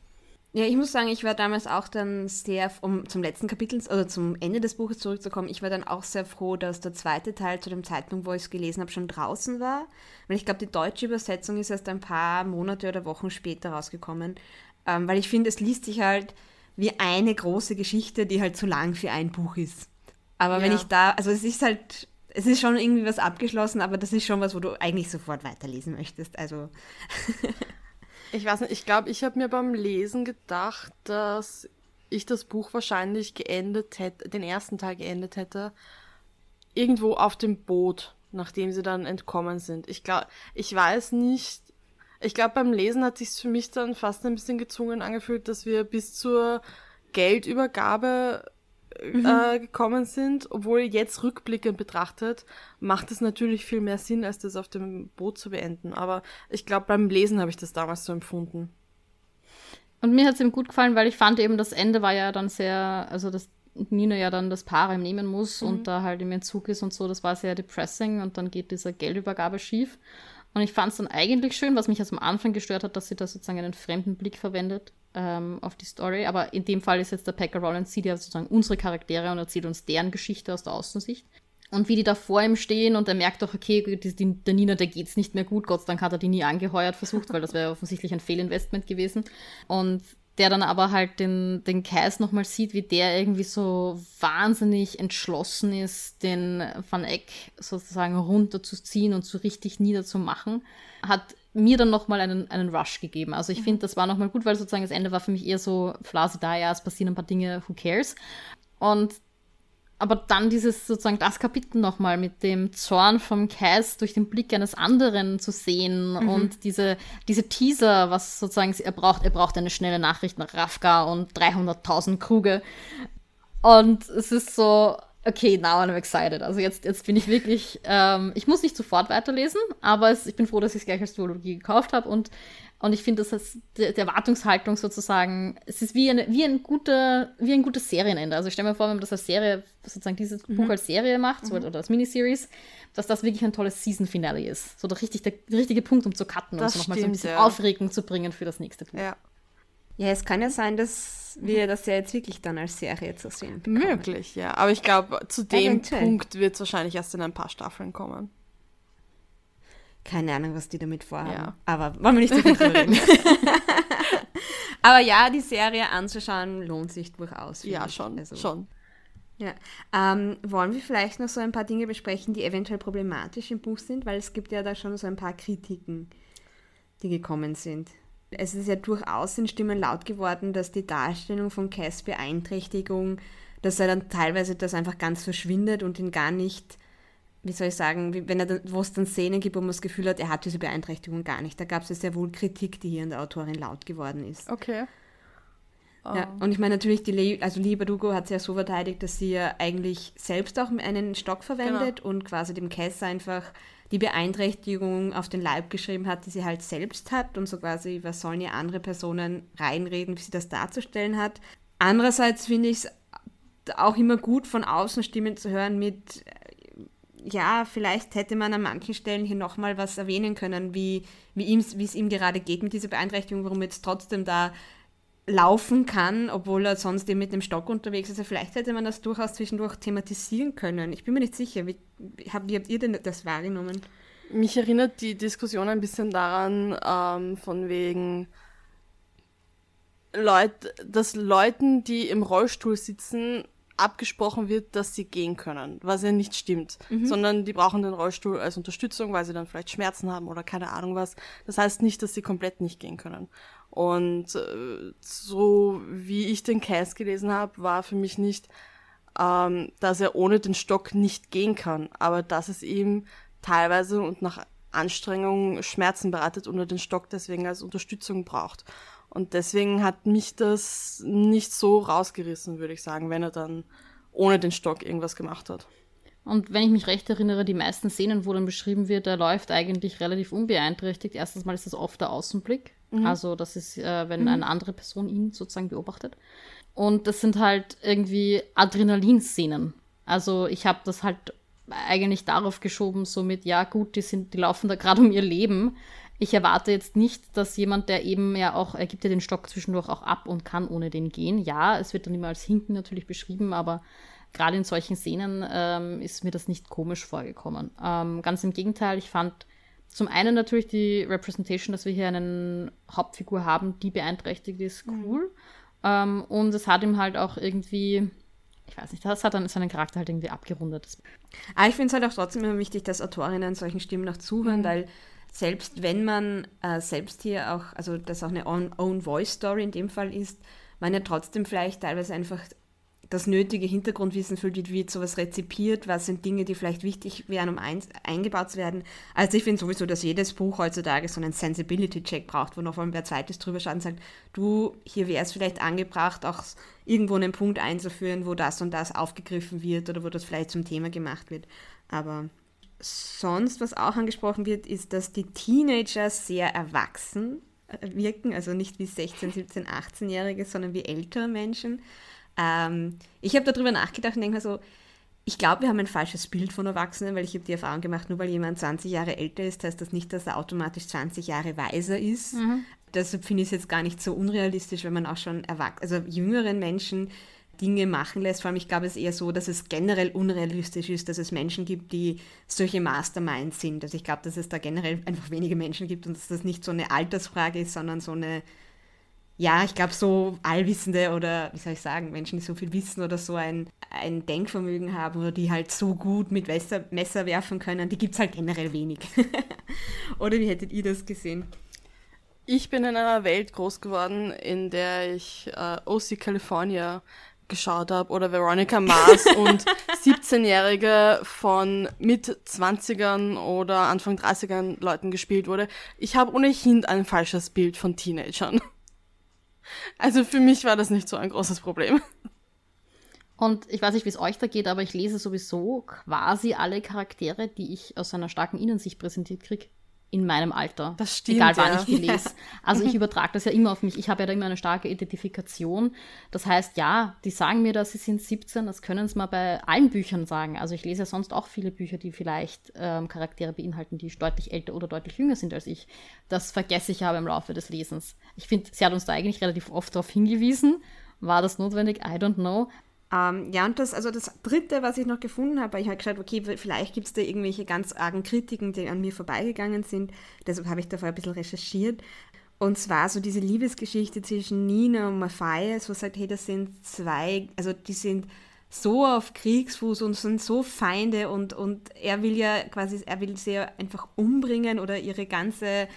Ja, ich muss sagen, ich war damals auch dann sehr, um zum letzten Kapitel, oder zum Ende des Buches zurückzukommen, ich war dann auch sehr froh, dass der zweite Teil zu dem Zeitpunkt, wo ich es gelesen habe, schon draußen war. Weil ich glaube, die deutsche Übersetzung ist erst ein paar Monate oder Wochen später rausgekommen. Ähm, weil ich finde, es liest sich halt wie eine große Geschichte, die halt zu lang für ein Buch ist. Aber ja. wenn ich da, also es ist halt, es ist schon irgendwie was abgeschlossen, aber das ist schon was, wo du eigentlich sofort weiterlesen möchtest. Also. Ich weiß nicht, ich glaube, ich habe mir beim Lesen gedacht, dass ich das Buch wahrscheinlich geendet hätte, den ersten Teil geendet hätte, irgendwo auf dem Boot, nachdem sie dann entkommen sind. Ich glaube, ich weiß nicht, ich glaube, beim Lesen hat sich für mich dann fast ein bisschen gezwungen angefühlt, dass wir bis zur Geldübergabe mhm. äh, gekommen sind, obwohl jetzt rückblickend betrachtet, macht es natürlich viel mehr Sinn, als das auf dem Boot zu beenden. Aber ich glaube, beim Lesen habe ich das damals so empfunden. Und mir hat es eben gut gefallen, weil ich fand eben, das Ende war ja dann sehr, also dass Nina ja dann das Paar nehmen muss mhm. und da halt im Entzug ist und so, das war sehr depressing und dann geht diese Geldübergabe schief. Und ich fand es dann eigentlich schön, was mich jetzt am Anfang gestört hat, dass sie da sozusagen einen fremden Blick verwendet ähm, auf die Story. Aber in dem Fall ist jetzt der Packer Rollins, sieht ja sozusagen unsere Charaktere und erzählt uns deren Geschichte aus der Außensicht. Und wie die da vor ihm stehen und er merkt doch, okay, die, die, der Nina, der geht's nicht mehr gut. Gott sei Dank hat er die nie angeheuert versucht, weil das wäre offensichtlich ein Fehlinvestment gewesen. Und der dann aber halt den, den Kais nochmal sieht, wie der irgendwie so wahnsinnig entschlossen ist, den Van Eck sozusagen runterzuziehen und so richtig niederzumachen, hat mir dann nochmal einen, einen Rush gegeben. Also ich mhm. finde, das war nochmal gut, weil sozusagen das Ende war für mich eher so, Flase da, ja, es passieren ein paar Dinge, who cares? Und aber dann dieses sozusagen das Kapitel nochmal mit dem Zorn vom Cass durch den Blick eines anderen zu sehen mhm. und diese, diese Teaser, was sozusagen er braucht, er braucht eine schnelle Nachricht nach Rafka und 300.000 Kruge. Und es ist so, okay, now I'm excited. Also jetzt, jetzt bin ich wirklich, ähm, ich muss nicht sofort weiterlesen, aber es, ich bin froh, dass ich es gleich als Duologie gekauft habe und und ich finde, das ist die, die, Erwartungshaltung sozusagen, es ist wie, eine, wie, ein guter, wie ein gutes Serienende. Also ich stelle mir vor, wenn man das als Serie, sozusagen dieses mhm. Buch als Serie macht, so, mhm. oder als Miniseries, dass das wirklich ein tolles Season-Finale ist. So der, richtig, der, der, richtige Punkt, um zu cutten das und so nochmal so ein bisschen ja. Aufregung zu bringen für das nächste Buch. Ja. Ja, es kann ja sein, dass wir das ja jetzt wirklich dann als Serie zu sehen bekommen. Möglich, ja. Aber ich glaube, zu dem Eventuell. Punkt wird es wahrscheinlich erst in ein paar Staffeln kommen. Keine Ahnung, was die damit vorhaben. Ja. Aber wollen wir nicht so viel drüber reden. Aber ja, die Serie anzuschauen lohnt sich durchaus. Ja, schon. Also, schon. Ja. Ähm, wollen wir vielleicht noch so ein paar Dinge besprechen, die eventuell problematisch im Buch sind? Weil es gibt ja da schon so ein paar Kritiken, die gekommen sind. Es ist ja durchaus in Stimmen laut geworden, dass die Darstellung von Cass Beeinträchtigung, dass er dann teilweise das einfach ganz verschwindet und ihn gar nicht wie soll ich sagen, wenn er wo es dann Szenen gibt, wo man das Gefühl hat, er hat diese Beeinträchtigung gar nicht. Da gab es ja sehr wohl Kritik, die hier an der Autorin laut geworden ist. Okay. Ja, oh. und ich meine natürlich, die Le also Lee Badugo hat es ja so verteidigt, dass sie ja eigentlich selbst auch einen Stock verwendet genau. und quasi dem Cass einfach die Beeinträchtigung auf den Leib geschrieben hat, die sie halt selbst hat und so quasi, was sollen ja andere Personen reinreden, wie sie das darzustellen hat. Andererseits finde ich es auch immer gut, von außen Stimmen zu hören mit, ja, vielleicht hätte man an manchen Stellen hier nochmal was erwähnen können, wie, wie, es ihm gerade geht mit dieser Beeinträchtigung, warum jetzt trotzdem da laufen kann, obwohl er sonst eben mit dem Stock unterwegs ist. Also vielleicht hätte man das durchaus zwischendurch thematisieren können. Ich bin mir nicht sicher. Wie, wie habt ihr denn das wahrgenommen? Mich erinnert die Diskussion ein bisschen daran, ähm, von wegen Leut, dass Leuten, die im Rollstuhl sitzen, abgesprochen wird, dass sie gehen können, was ja nicht stimmt, mhm. sondern die brauchen den Rollstuhl als Unterstützung, weil sie dann vielleicht Schmerzen haben oder keine Ahnung was. Das heißt nicht, dass sie komplett nicht gehen können. Und äh, so wie ich den Cast gelesen habe, war für mich nicht, ähm, dass er ohne den Stock nicht gehen kann, aber dass es ihm teilweise und nach Anstrengung Schmerzen bereitet und er den Stock deswegen als Unterstützung braucht. Und deswegen hat mich das nicht so rausgerissen, würde ich sagen, wenn er dann ohne den Stock irgendwas gemacht hat. Und wenn ich mich recht erinnere, die meisten Szenen, wo dann beschrieben wird, er läuft eigentlich relativ unbeeinträchtigt. Erstens mal ist das oft der Außenblick. Mhm. Also das ist, äh, wenn mhm. eine andere Person ihn sozusagen beobachtet. Und das sind halt irgendwie Adrenalinszenen. Also ich habe das halt eigentlich darauf geschoben, so mit, ja gut, die sind, die laufen da gerade um ihr Leben ich erwarte jetzt nicht, dass jemand, der eben ja auch, er gibt ja den Stock zwischendurch auch ab und kann ohne den gehen. Ja, es wird dann immer als Hinken natürlich beschrieben, aber gerade in solchen Szenen ähm, ist mir das nicht komisch vorgekommen. Ähm, ganz im Gegenteil, ich fand zum einen natürlich die Representation, dass wir hier eine Hauptfigur haben, die beeinträchtigt ist, mhm. cool. Mhm. Ähm, und es hat ihm halt auch irgendwie, ich weiß nicht, das hat dann seinen Charakter halt irgendwie abgerundet. Aber ah, ich finde es halt auch trotzdem immer wichtig, dass Autorinnen solchen Stimmen noch zuhören, mhm. weil selbst wenn man äh, selbst hier auch, also das auch eine Own-Voice-Story in dem Fall ist, man ja trotzdem vielleicht teilweise einfach das nötige Hintergrundwissen füllt, wie wird sowas rezipiert, was sind Dinge, die vielleicht wichtig wären, um ein, eingebaut zu werden. Also ich finde sowieso, dass jedes Buch heutzutage so einen Sensibility-Check braucht, wo noch einmal wer zweites drüber schaut und sagt, du, hier wäre es vielleicht angebracht, auch irgendwo einen Punkt einzuführen, wo das und das aufgegriffen wird oder wo das vielleicht zum Thema gemacht wird. Aber sonst, was auch angesprochen wird, ist, dass die Teenager sehr erwachsen äh, wirken, also nicht wie 16, 17, 18-Jährige, sondern wie ältere Menschen. Ähm, ich habe darüber nachgedacht und denke mir so, ich glaube, wir haben ein falsches Bild von Erwachsenen, weil ich habe die Erfahrung gemacht, nur weil jemand 20 Jahre älter ist, heißt das nicht, dass er automatisch 20 Jahre weiser ist. Mhm. Deshalb finde ich es jetzt gar nicht so unrealistisch, wenn man auch schon erwachsen, also jüngeren Menschen Dinge machen lässt. Vor allem, ich glaube es eher so, dass es generell unrealistisch ist, dass es Menschen gibt, die solche Masterminds sind. Also ich glaube, dass es da generell einfach wenige Menschen gibt und dass das nicht so eine Altersfrage ist, sondern so eine ja, ich glaube, so Allwissende oder, wie soll ich sagen, Menschen, die so viel wissen oder so ein, ein Denkvermögen haben oder die halt so gut mit Messer, Messer werfen können, die gibt es halt generell wenig. oder wie hättet ihr das gesehen? Ich bin in einer Welt groß geworden, in der ich äh, OC California geschaut habe oder Veronica Mars und 17-Jährige von mit 20ern oder Anfang 30ern Leuten gespielt wurde. Ich habe ohnehin ein falsches Bild von Teenagern. Also für mich war das nicht so ein großes Problem. Und ich weiß nicht, wie es euch da geht, aber ich lese sowieso quasi alle Charaktere, die ich aus einer starken Innensicht präsentiert kriege, in meinem Alter. Das stimmt. Egal wann ja. ich die lese. Also ich übertrage das ja immer auf mich. Ich habe ja da immer eine starke Identifikation. Das heißt, ja, die sagen mir, dass sie sind 17, das können sie mal bei allen Büchern sagen. Also ich lese ja sonst auch viele Bücher, die vielleicht ähm, Charaktere beinhalten, die deutlich älter oder deutlich jünger sind als ich. Das vergesse ich aber im Laufe des Lesens. Ich finde, sie hat uns da eigentlich relativ oft darauf hingewiesen. War das notwendig? I don't know. Ähm, ja, und das, also das dritte, was ich noch gefunden habe, ich habe geschaut, okay, vielleicht gibt es da irgendwelche ganz argen Kritiken, die an mir vorbeigegangen sind. Deshalb habe ich da vorher ein bisschen recherchiert. Und zwar so diese Liebesgeschichte zwischen Nina und Matthias, wo sagt, hey, das sind zwei, also die sind so auf Kriegsfuß und sind so Feinde und, und er will ja quasi, er will sie ja einfach umbringen oder ihre ganze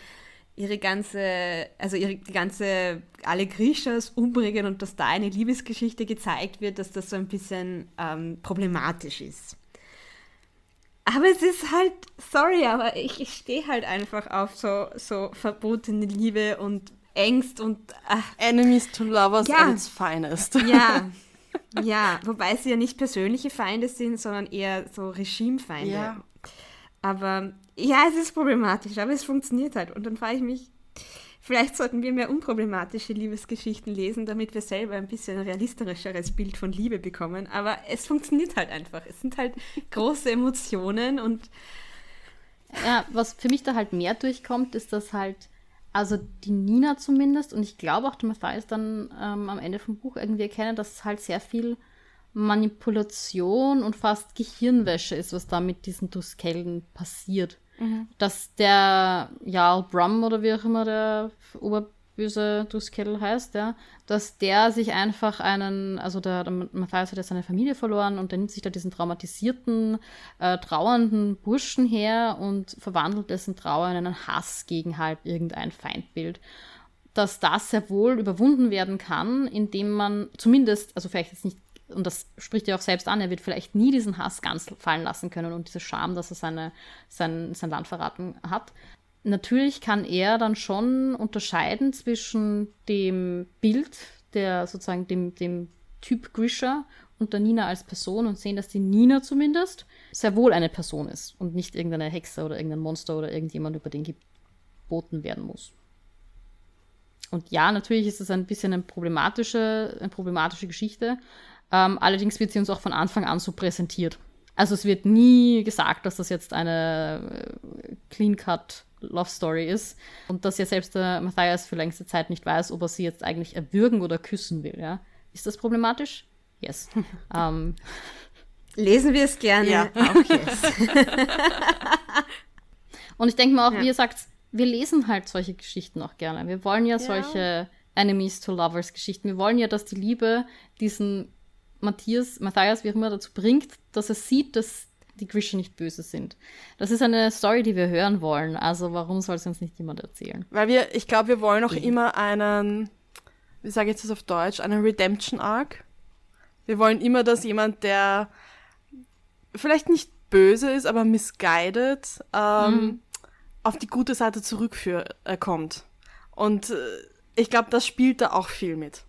ihre ganze, also ihre die ganze, alle Grishas umbringen und dass da eine Liebesgeschichte gezeigt wird, dass das so ein bisschen ähm, problematisch ist. Aber es ist halt, sorry, aber ich, ich stehe halt einfach auf so, so verbotene Liebe und Ängst und. Ach. Enemies to lovers ja. at its finest. Ja. Ja, wobei sie ja nicht persönliche Feinde sind, sondern eher so Regimefeinde. Ja. Aber ja, es ist problematisch, aber es funktioniert halt. Und dann frage ich mich, vielleicht sollten wir mehr unproblematische Liebesgeschichten lesen, damit wir selber ein bisschen ein realistischeres Bild von Liebe bekommen. Aber es funktioniert halt einfach. Es sind halt große Emotionen und. Ja, was für mich da halt mehr durchkommt, ist, dass halt, also die Nina zumindest und ich glaube auch der Matthias dann ähm, am Ende vom Buch irgendwie erkennen, dass es halt sehr viel Manipulation und fast Gehirnwäsche ist, was da mit diesen Duskellen passiert. Mhm. Dass der Jarl Brum oder wie auch immer der oberböse Duskell heißt, ja, dass der sich einfach einen, also der, der Matthias hat ja seine Familie verloren und der nimmt sich da diesen traumatisierten, äh, trauernden Burschen her und verwandelt dessen Trauer in einen Hass gegen halt irgendein Feindbild dass das sehr wohl überwunden werden kann, indem man zumindest, also vielleicht jetzt nicht und das spricht ja auch selbst an, er wird vielleicht nie diesen Hass ganz fallen lassen können und diese Scham, dass er seine, sein, sein Land verraten hat. Natürlich kann er dann schon unterscheiden zwischen dem Bild, der sozusagen dem, dem Typ Grisha und der Nina als Person und sehen, dass die Nina zumindest sehr wohl eine Person ist und nicht irgendeine Hexe oder irgendein Monster oder irgendjemand, über den geboten werden muss. Und ja, natürlich ist es ein bisschen eine problematische, eine problematische Geschichte, ähm, allerdings wird sie uns auch von Anfang an so präsentiert. Also es wird nie gesagt, dass das jetzt eine äh, Clean-Cut Love Story ist und dass ja selbst der Matthias für längste Zeit nicht weiß, ob er sie jetzt eigentlich erwürgen oder küssen will. Ja? Ist das problematisch? Yes. um, ähm, Lesen wir es gerne. Ja. Auch yes. und ich denke mal auch, ja. wie ihr sagt, wir lesen halt solche Geschichten auch gerne. Wir wollen ja, ja. solche Enemies to Lovers Geschichten. Wir wollen ja, dass die Liebe diesen Matthias, Matthias, wie auch immer, dazu bringt, dass er sieht, dass die Grisha nicht böse sind. Das ist eine Story, die wir hören wollen. Also warum soll es uns nicht jemand erzählen? Weil wir, ich glaube, wir wollen auch immer einen, wie sage ich das auf Deutsch, einen Redemption Arc. Wir wollen immer, dass jemand, der vielleicht nicht böse ist, aber misguided, ähm, mhm. auf die gute Seite zurückkommt. Äh, Und äh, ich glaube, das spielt da auch viel mit.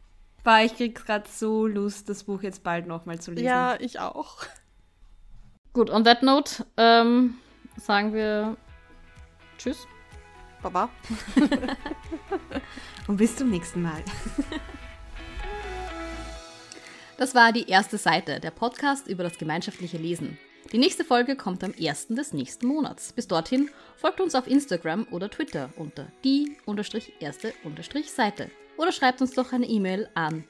War ich krieg gerade so Lust, das Buch jetzt bald nochmal zu lesen. Ja, ich auch. Gut, on that note ähm, sagen wir Tschüss. Baba. Und bis zum nächsten Mal. Das war die erste Seite, der Podcast über das gemeinschaftliche Lesen. Die nächste Folge kommt am 1. des nächsten Monats. Bis dorthin folgt uns auf Instagram oder Twitter unter die-erste-seite oder schreibt uns doch eine E-Mail an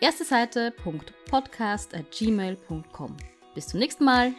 erste Seite.podcast@gmail.com. Bis zum nächsten Mal.